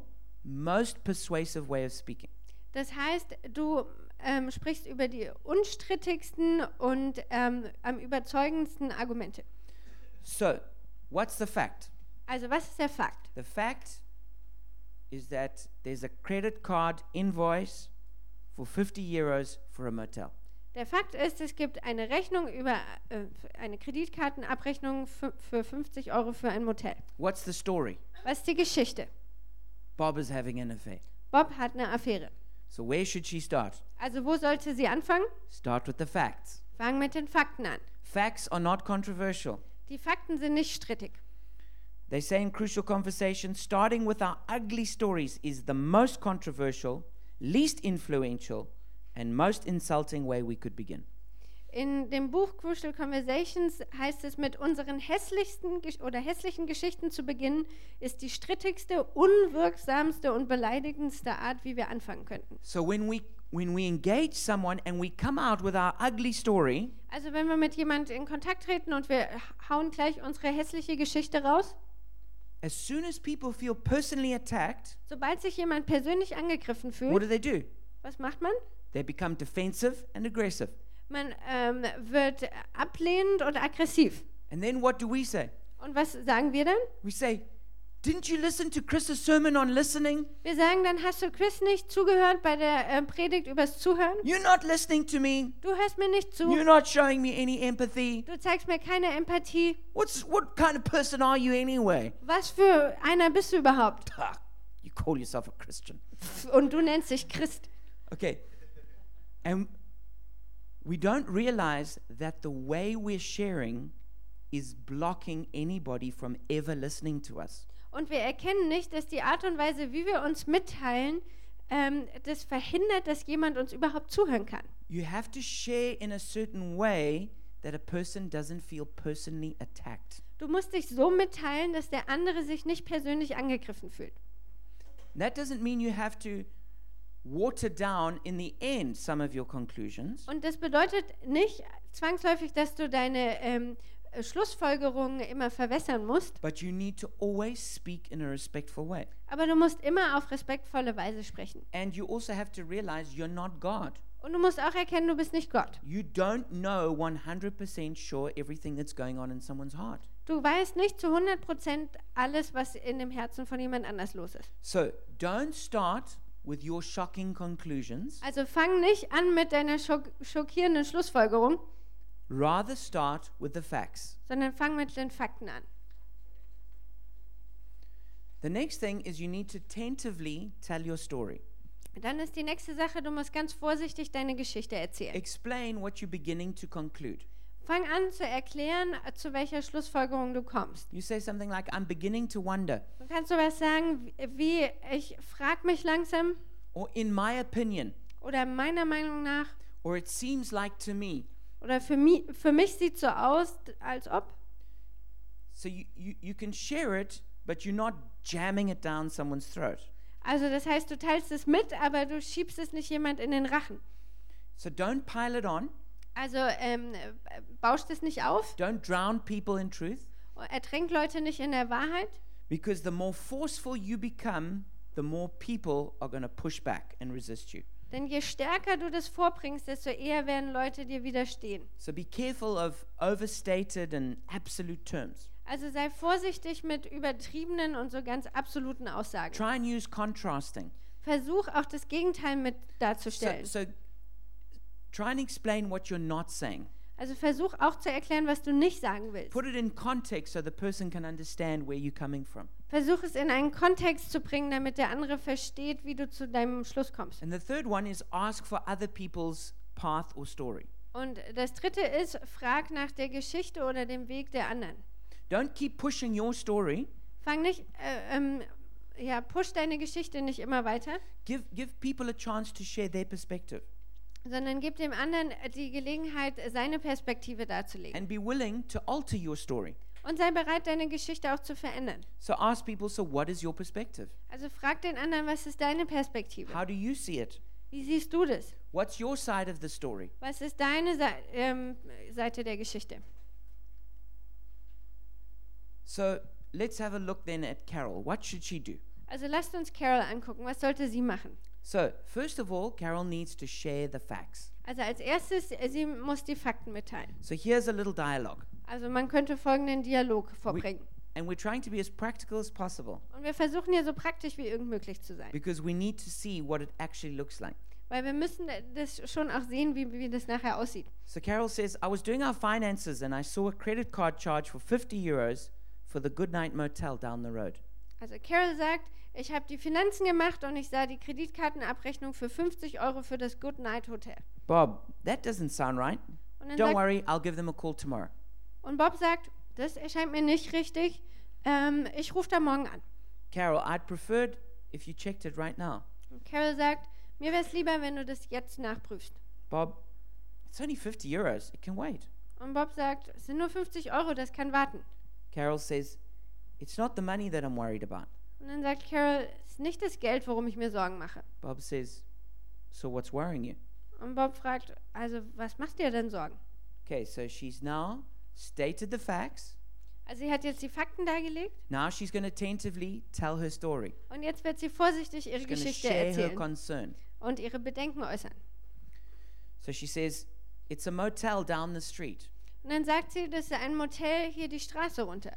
most persuasive way of speaking. Das heißt, du ähm, sprichst über die unstrittigsten und ähm, am überzeugendsten Argumente. So, what's the fact? Also, was ist der Fakt? The fact is that there's a credit card invoice for 50 euros for a motel. Der Fakt ist, es gibt eine Rechnung über äh, eine Kreditkartenabrechnung für, für 50 Euro für ein Motel. What's the story? Was ist die Geschichte? Bob is having an affair. Bob hat eine Affäre. So, where should she start? Also, wo sollte sie anfangen? Start with the facts. Fang mit den Fakten an. Facts are not controversial. Die Fakten sind nicht strittig. They say in crucial conversations, starting with our ugly stories is the most controversial, least influential, and most insulting way we could begin. In dem Buch Crucial Conversations heißt es, mit unseren hässlichsten oder hässlichen Geschichten zu beginnen, ist die strittigste, unwirksamste und beleidigendste Art, wie wir anfangen könnten. So when we when we engage someone and we come out with our ugly story, Also wenn wir mit jemand in Kontakt treten und wir hauen gleich unsere hässliche Geschichte raus, as soon as people feel personally attacked, sobald sich jemand persönlich angegriffen what fühlt, do they do? was macht man? They become defensive and aggressive. Man ähm, wird ablehnend und aggressiv. And then what do we say? Und was sagen wir dann? We say, "Didn't you listen to Chris's sermon on listening? Wir sagen dann, hast du Chris nicht zugehört bei der äh, Predigt übers Zuhören? You're not listening to me. Du hörst mir nicht zu. You're not showing me any empathy. Du zeigst mir keine Empathie. What's what kind of person are you anyway?" Was für einer bist du überhaupt? You call yourself a Christian. Und du nennst dich Christ. Okay. And we don't realize that the way we're sharing is blocking anybody from ever listening to us. Und wir erkennen nicht, dass die Art und Weise, wie wir uns mitteilen, ähm, das verhindert, dass jemand uns überhaupt zuhören kann. You have to share in a certain way that a person doesn't feel personally attacked. Du musst dich so mitteilen, dass der andere sich nicht persönlich angegriffen fühlt. That doesn't mean you have to water down in the end some of your conclusions. Und das bedeutet nicht zwangsläufig, dass du deine ähm, äh, Schlussfolgerungen immer verwässern musst, But you need to always speak in a respectful way. aber du musst immer auf respektvolle Weise sprechen. And you also have to realize you're not God. Und du musst auch erkennen, du bist nicht Gott. You don't know 100% sure everything that's going on in someone's heart. Du weißt nicht zu 100% alles, was in dem Herzen von jemand anders los ist. So don't start with your shocking conclusions. Also fang nicht an mit deiner schock schockierenden Schlussfolgerung, Rather start with the facts. sondern fang mit den Fakten an. The next thing is you need to tentatively tell your story. Dann ist die nächste Sache, du musst ganz vorsichtig deine Geschichte erzählen. Explain what you're beginning to conclude. Fang an zu erklären, äh, zu welcher Schlussfolgerung du kommst. You say something like, I'm beginning to wonder, Du kannst sowas sagen wie, ich frage mich langsam or in my opinion, oder meiner Meinung nach or it seems like to me. oder für mich, für mich sieht so aus, als ob. So you, you, you can share it, but you're not jamming it down someone's throat. Also das heißt, du teilst es mit, aber du schiebst es nicht jemand in den Rachen. So don't pile it on. Also ähm, äh, bauscht es nicht auf, Don't drown people in truth. ertränkt Leute nicht in der Wahrheit, Because the more forceful you become, the more people are going to push back and resist you. denn je stärker du das vorbringst, desto eher werden Leute dir widerstehen. So be careful of overstated and absolute terms. Also sei vorsichtig mit übertriebenen und so ganz absoluten Aussagen. Try and use contrasting. Versuch auch das Gegenteil mit So, darzustellen. so try and explain what you're not saying. Also versuch auch zu erklären, was du nicht sagen willst. Put it in context so the person can understand where you're coming from. Versuch es in einen Kontext zu bringen, damit der andere versteht, wie du zu deinem Schluss kommst. And the third one is ask for other people's path or story. Und das dritte ist, frag nach der Geschichte oder dem Weg der anderen. Don't keep pushing your story. Fang nicht, äh, ähm, ja, push deine Geschichte nicht immer weiter, Give, give people a chance to share their perspective. Sondern gib dem anderen die Gelegenheit, seine Perspektive darzulegen. and be willing to alter your story. Und sei bereit, deine Geschichte auch zu verändern. So ask people, so what is your perspective? Also frag den anderen, was ist deine Perspektive? How do you see it? Wie siehst du das? What's your side of the story? Was ist deine Sa ähm, Seite der Geschichte? So let's have a look then at Carol. What should she do? Also lasst uns Carol angucken. Was sollte sie machen? So, first of all, Carol needs to share the facts. Also als erstes, sie muss die Fakten mitteilen. So here's a little dialogue. Also man könnte folgenden Dialog vorbringen. And we're trying to be as practical as possible Und wir versuchen hier so praktisch wie irgend möglich zu sein. because we need to see what it actually looks like. Weil wir müssen das schon auch sehen, wie, wie das nachher aussieht. So Carol says, I was doing our finances and I saw a credit card charge for 50 euros for the Goodnight Motel down the road. Also Carol sagt, ich habe die Finanzen gemacht und ich sah die Kreditkartenabrechnung für 50 Euro für das Good Night Hotel. Bob, that doesn't sound right. Don't sagt, worry, I'll give them a call tomorrow. und Bob sagt, das erscheint mir nicht richtig. Ähm, ich rufe da morgen an. Carol, I'd preferred if you checked it right now. Und Carol sagt, mir wäre es lieber, wenn du das jetzt nachprüfst. Bob, it's only 50 euros. It can wait. Und Bob sagt, es sind nur 50 Euro, das kann warten. Carol says, It's not the money that I'm worried about. Und dann sagt Carol, es ist nicht das Geld, worum ich mir Sorgen mache. Bob says, So what's worrying you? Und Bob fragt, also was machst dir denn Sorgen? Okay, so she's now stated the facts. Also sie hat jetzt die Fakten dargelegt Now she's going to tentatively tell her story. und jetzt wird sie vorsichtig ihre She's going to Geschichte share her erzählen concern. und ihre Bedenken äußern. So she says, It's a motel down the street. Und dann sagt sie, das ist ein Motel hier die Straße runter.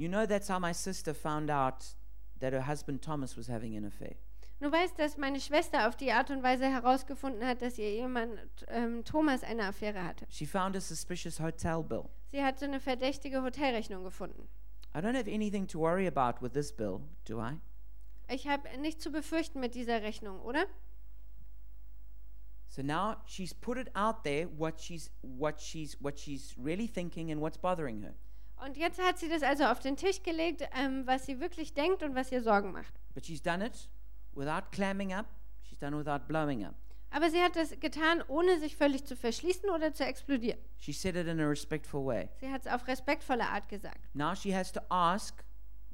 You know, that's how my sister found out that her husband Thomas was having an affair. Du weißt, dass meine Schwester auf die Art und Weise herausgefunden hat, dass ihr Ehemann ähm, Thomas eine Affäre hatte. She found a suspicious hotel bill. Sie hat so eine verdächtige Hotelrechnung gefunden. I don't have anything to worry about with this bill, do I? Ich habe nichts zu befürchten mit dieser Rechnung, oder? So now she's put it out there what she's what she's what she's really thinking and what's bothering her. Und jetzt hat sie das also auf den Tisch gelegt, ähm, was sie wirklich denkt und was ihr Sorgen macht. But she's done it without clamming up. She's done it without blowing up. Aber sie hat das getan, ohne sich völlig zu verschließen oder zu explodieren. She said it in a respectful way. Sie hat es auf respektvolle Art gesagt. Now she has to ask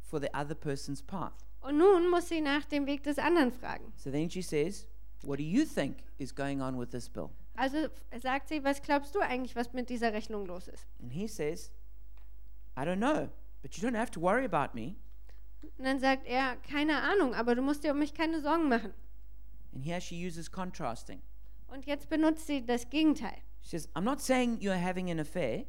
for the other person's path. Und nun muss sie nach dem Weg des anderen fragen. So then she says, "What do you think is going on with this bill?" Also sagt sie, was glaubst du eigentlich, was mit dieser Rechnung los ist? And he says, "I don't know, but you don't have to worry about me." Und dann sagt er, keine Ahnung, aber du musst dir um mich keine Sorgen machen. And here she uses contrasting. Und jetzt benutzt sie das Gegenteil. She says, "I'm not saying you're having an affair,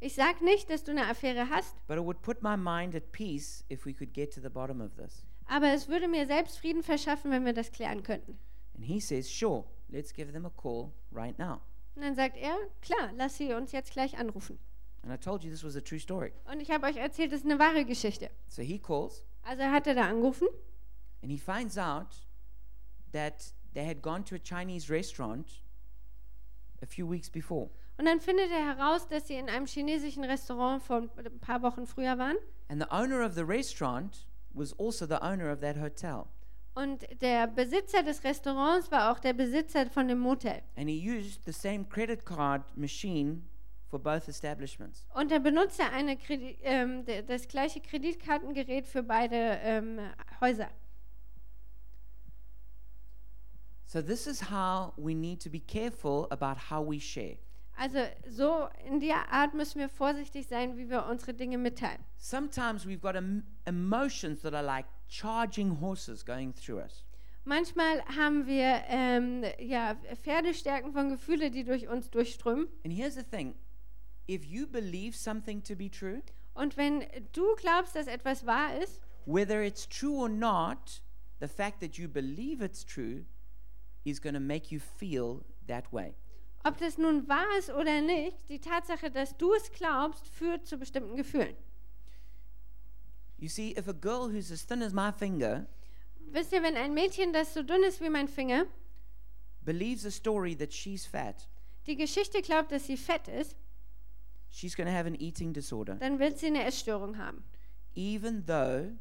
Ich sage nicht, dass du eine Affäre hast, but it would put my mind at peace if we could get to the bottom of this." aber es würde mir selbst Frieden verschaffen, wenn wir das klären könnten. And he says, Sure, let's give them a call right now. Und dann sagt er, klar, lass sie uns jetzt gleich anrufen. And I told you this was a true story. Und ich habe euch erzählt, das ist eine wahre Geschichte. So he calls Also hat er da angerufen and he finds out that they had gone to a Chinese restaurant a few weeks before. und dann findet er heraus, dass sie in einem chinesischen Restaurant vor ein paar Wochen früher waren. And the owner of the restaurant was also the owner of that hotel. Und der Besitzer des Restaurants war auch der Besitzer von dem Motel. And he used the same credit card machine for both establishments. Und er benutzte eine Kredi ähm, das gleiche Kreditkartengerät für beide ähm, Häuser. So this is how we need to be careful about how we share. Also so in der Art müssen wir vorsichtig sein, wie wir unsere Dinge mitteilen. Sometimes we've got em- emotions that are like charging horses going through us. Manchmal haben wir ähm, ja, Pferdestärken von Gefühle, die durch uns durchströmen. And here's the thing if you believe something to be true, Und wenn du glaubst, dass etwas wahr ist, whether it's true or not, the fact that you believe it's true is going to make you feel that way. ob das nun wahr ist oder nicht, die Tatsache, dass du es glaubst, führt zu bestimmten Gefühlen. You see, if a girl who's as thin as my finger Wisst ihr, wenn ein Mädchen, das so dünn ist wie mein Finger, believes a story that she's fat, die Geschichte glaubt, dass sie fett ist, she's going to have an eating disorder, dann wird sie eine Essstörung haben. even though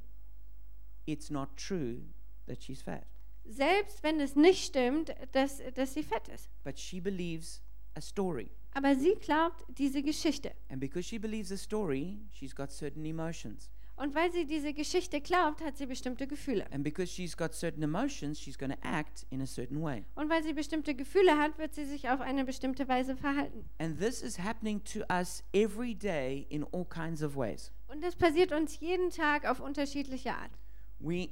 it's not true that she's fat. selbst wenn es nicht stimmt, dass, dass sie fett ist. But she believes a story. Aber sie glaubt diese Geschichte. And because she believes a story, she's got certain emotions. Und weil sie diese Geschichte glaubt, hat sie bestimmte Gefühle. And because she's got certain emotions, she's going to act in a certain way. Und weil sie bestimmte Gefühle hat, wird sie sich auf eine bestimmte Weise verhalten. And this is happening to us every day in all kinds of ways. Und das passiert uns jeden Tag auf unterschiedliche Art. We,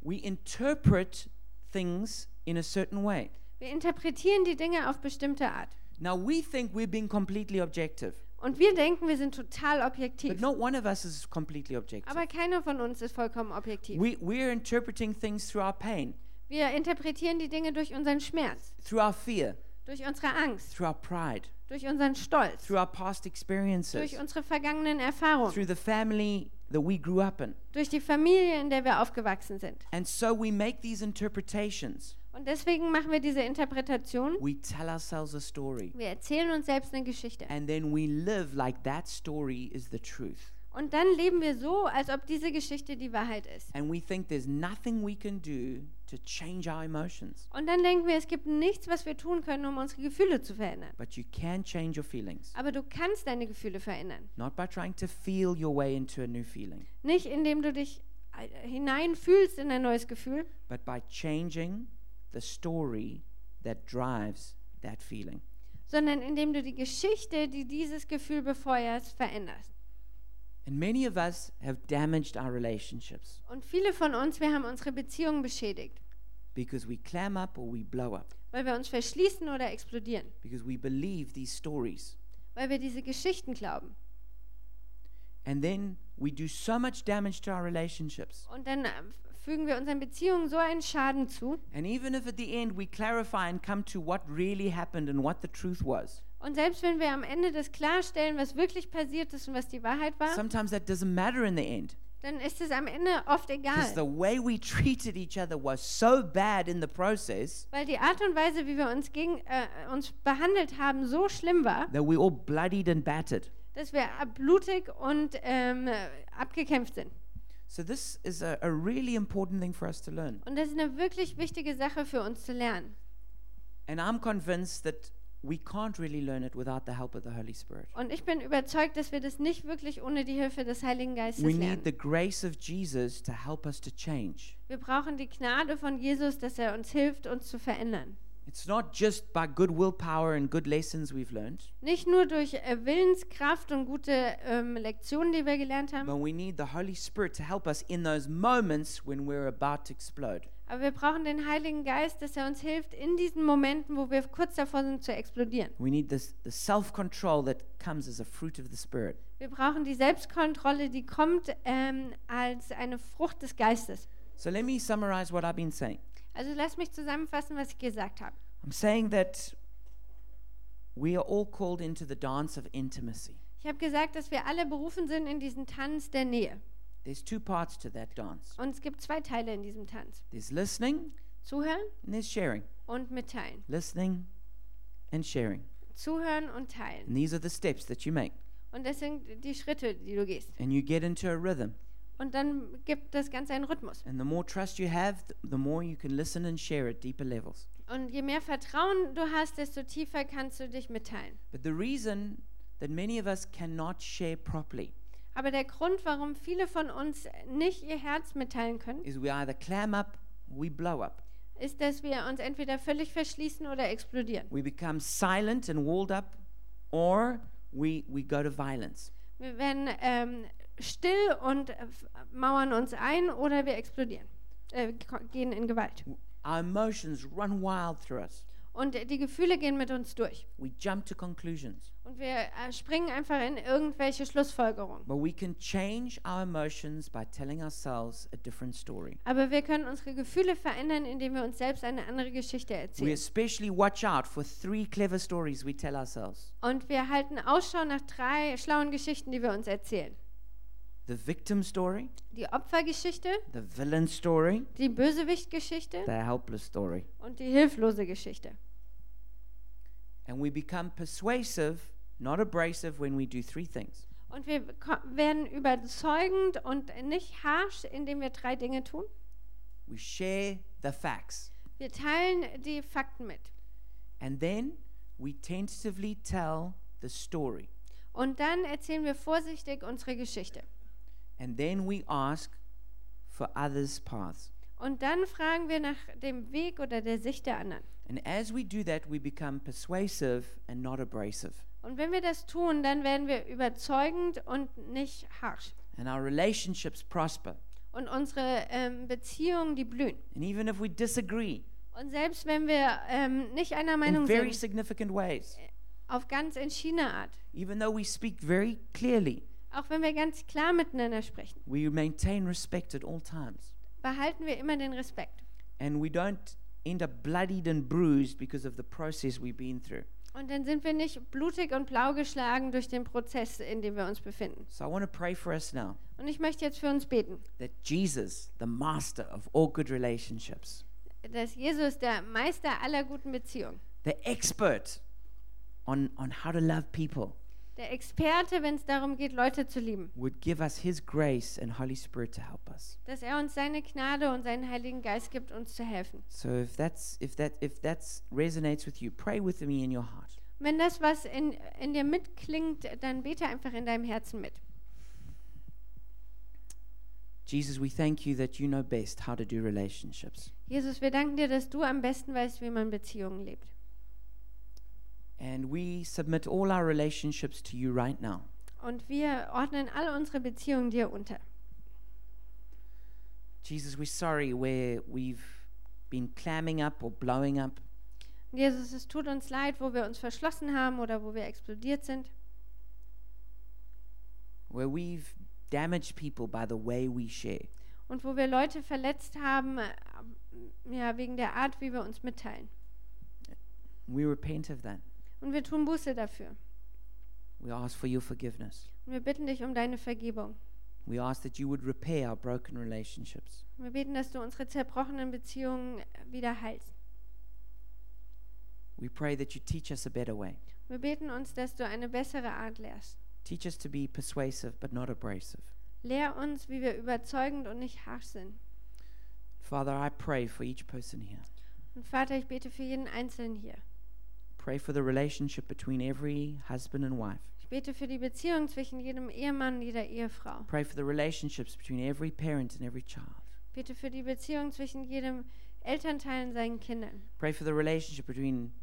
we interpret things in a certain way. Wir interpretieren die Dinge auf bestimmte Art. Now, we think we're being completely objective, Und wir denken, wir sind total but objektiv. not one of us is completely objective. Aber keiner von uns ist vollkommen objektiv. We, we're interpreting things through our pain, Wir interpretieren die Dinge durch unseren Schmerz, through our fear, durch unsere Angst, through our pride, durch unseren Stolz, through our past experiences, durch unsere vergangenen Erfahrungen, through the family that we grew up in. durch die Familie, in der wir aufgewachsen sind. And so we make these interpretations. Und deswegen machen wir diese Interpretation. We tell ourselves a story. Wir erzählen uns selbst eine Geschichte. And then we live like that story is the truth. Und dann leben wir so, als ob diese Geschichte die Wahrheit ist. And we think there's nothing we can do to change our emotions. Und dann denken wir, es gibt nichts, was wir tun können, um unsere Gefühle zu verändern. But you can change your feelings. Aber du kannst deine Gefühle verändern. Not by trying to feel your way into a new feeling, Nicht indem du dich äh, hineinfühlst in ein neues Gefühl, but by changing the story that drives that feeling. sondern indem du die Geschichte, die dieses Gefühl befeuert, veränderst. And many of us have damaged our relationships Und viele von uns, wir haben unsere Beziehungen beschädigt, because we clam up or we blow up, weil wir uns verschließen oder explodieren, because we believe these stories. weil wir diese Geschichten glauben. And then we do so much damage to our relationships. Und dann äh, fügen wir unseren Beziehungen so einen Schaden zu. And even if at the end we clarify and come to what really happened and what the truth was, Und selbst wenn wir am Ende das klarstellen, was wirklich passiert ist und was die Wahrheit war, sometimes that doesn't matter in the end. dann ist es am Ende oft Because the egal. way we treated each other was so bad in the process Weil die Art und Weise, wie wir uns, gegen, äh, uns behandelt haben, so schlimm war, that we all bloodied and battered. dass wir blutig und ähm, äh, abgekämpft sind. So this is a, a really important thing for us to learn. Und das ist eine wirklich wichtige Sache für uns zu lernen. And I'm convinced that we can't really learn it without the help of the Holy Spirit. Und ich bin überzeugt, dass wir das nicht wirklich ohne die Hilfe des Heiligen Geistes We need lernen. the grace of Jesus to help us to change. Wir brauchen die Gnade von Jesus, dass er uns hilft, uns zu verändern. It's not just by good willpower and good lessons we've learned, Nicht nur durch äh, Willenskraft und gute ähm, Lektionen, die wir gelernt haben, but we need the Holy Spirit to help us in those moments when we're about to explode. aber wir brauchen den Heiligen Geist, dass er uns hilft in diesen Momenten, wo wir kurz davor sind zu explodieren. We need this, the self control that comes as a fruit of the Spirit. Wir brauchen die Selbstkontrolle, die kommt ähm, als eine Frucht des Geistes. So let me summarize what I've been saying. Also lass mich zusammenfassen, was ich gesagt habe. I'm saying that we are all called into the dance of intimacy. Ich habe gesagt, dass wir alle berufen sind in diesen Tanz der Nähe. There's two parts to that dance Und es gibt zwei Teile in diesem Tanz. there's listening Zuhören and there's sharing. und mitteilen. Listening and sharing. Zuhören und teilen. And these are the steps that you make. Und das sind die Schritte, die du gehst. And you get into a rhythm. Und dann gibt das Ganze einen Rhythmus. And the more trust you have, th- the more you can listen and share at deeper levels. Und je mehr Vertrauen du hast, desto tiefer kannst du dich mitteilen. But the reason that many of us cannot share properly Aber der Grund, warum viele von uns nicht ihr Herz mitteilen können, is we either clam up we blow up. ist, dass wir uns entweder völlig verschließen oder explodieren. We become silent and walled up, or we, we go to violence. Wir werden ähm, still und äh, mauern uns ein oder wir explodieren, äh, gehen in Gewalt. Our emotions run wild through us. Und die Gefühle gehen mit uns durch. We jump to conclusions. Und wir äh, springen einfach in irgendwelche Schlussfolgerungen. But we can change our emotions by telling ourselves a different story. Aber wir können unsere Gefühle verändern, indem wir uns selbst eine andere Geschichte erzählen. Und wir halten Ausschau nach drei schlauen Geschichten, die wir uns erzählen. The victim story, Die Opfergeschichte, the villain story, die Bösewichtgeschichte the helpless story. und die hilflose Geschichte. And we become persuasive, not abrasive, when we do three things. Und wir werden überzeugend und nicht harsh, indem wir drei Dinge tun. We share the facts. Wir teilen die Fakten mit. And then we tentatively tell the story. Und dann erzählen wir vorsichtig unsere Geschichte. And then we ask for others' paths. Und dann fragen wir nach dem Weg oder der Sicht der anderen. And as we do that, we become persuasive and not abrasive. Und wenn wir das tun, dann werden wir überzeugend und nicht harsch. And our relationships prosper. Und unsere ähm, Beziehungen, die blühen. And even if we disagree Und selbst wenn wir ähm, nicht einer Meinung in very sind, significant ways, auf ganz entschiedener Art, even though we speak very clearly, auch wenn wir ganz klar miteinander sprechen, we maintain respect at all times. behalten wir immer den Respekt. And we don't end up bloodied and bruised because of the process we've been through. Und dann sind wir nicht blutig und blau geschlagen durch den Prozess, in dem wir uns befinden. So I want to pray for us now Und ich möchte jetzt für uns beten, that Jesus, the master of all good relationships, dass Jesus, der Meister aller guten Beziehungen, the expert on, on how to love people, der Experte, wenn es darum geht, Leute zu lieben, would give us his grace and Holy Spirit to help us. dass er uns seine Gnade und seinen Heiligen Geist gibt, uns zu helfen. So if that's if that if that's resonates with you, pray with me in your heart. Wenn das was in, in dir mitklingt, dann bete einfach in deinem Herzen mit. Jesus, we thank you that you know best how to do relationships. Jesus, wir danken dir, dass du am besten weißt, wie man Beziehungen lebt. And we submit all our relationships to you right now. Und wir ordnen all unsere Beziehungen dir unter. Jesus, we're sorry where we've been clamming up or blowing up. Jesus, es tut uns leid, wo wir uns verschlossen haben oder wo wir explodiert sind, where we've damaged people by the way we share. und wo wir Leute verletzt haben, äh, ja, wegen der Art, wie wir uns mitteilen. We repent of that. Und wir tun Buße dafür. We ask for your forgiveness. Und wir bitten dich um deine Vergebung. We ask that you would repair our broken relationships. Und wir beten, dass du unsere zerbrochenen Beziehungen wieder heilst. We pray that you teach us a better way. Wir beten uns, dass du eine bessere Art lehrst. Teach us to be persuasive but not abrasive. Lehr uns, wie wir überzeugend und nicht harsch sind. Father, I pray for each person here. Und Vater, ich bete für jeden Einzelnen hier. Pray for the relationship between every husband and wife. Ich bete für die Beziehung zwischen jedem Ehemann und jeder Ehefrau. Pray for the relationships between every parent and every child. Bete für die Beziehung zwischen jedem Elternteil und seinen Kindern. Pray for the relationship between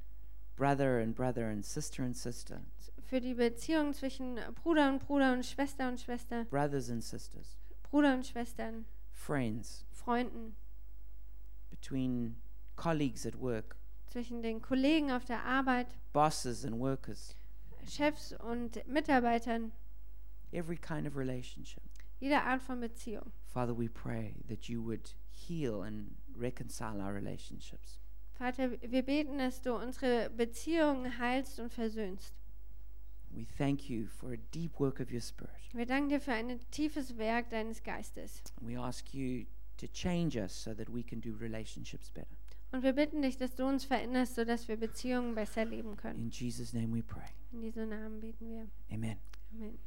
brother and brother and sister and sister, Für die Beziehung zwischen Bruder und Bruder und Schwester und Schwester, brothers and sisters, Bruder und Schwestern, friends, Freunden, between colleagues at work, zwischen den Kollegen auf der Arbeit, bosses and workers, Chefs und Mitarbeitern, every kind of relationship. jeder Art von Beziehung. Father, we pray that you would heal and reconcile our relationships. Vater, wir beten, dass du unsere Beziehungen heilst und versöhnst. We thank you for a deep work of your Spirit. Wir danken dir für ein tiefes Werk deines Geistes. We ask you to change us so that we can do relationships better. Und wir bitten dich, dass du uns veränderst, sodass wir Beziehungen besser leben können. In Jesus' name we pray. In diesem Namen beten wir. Amen. Amen.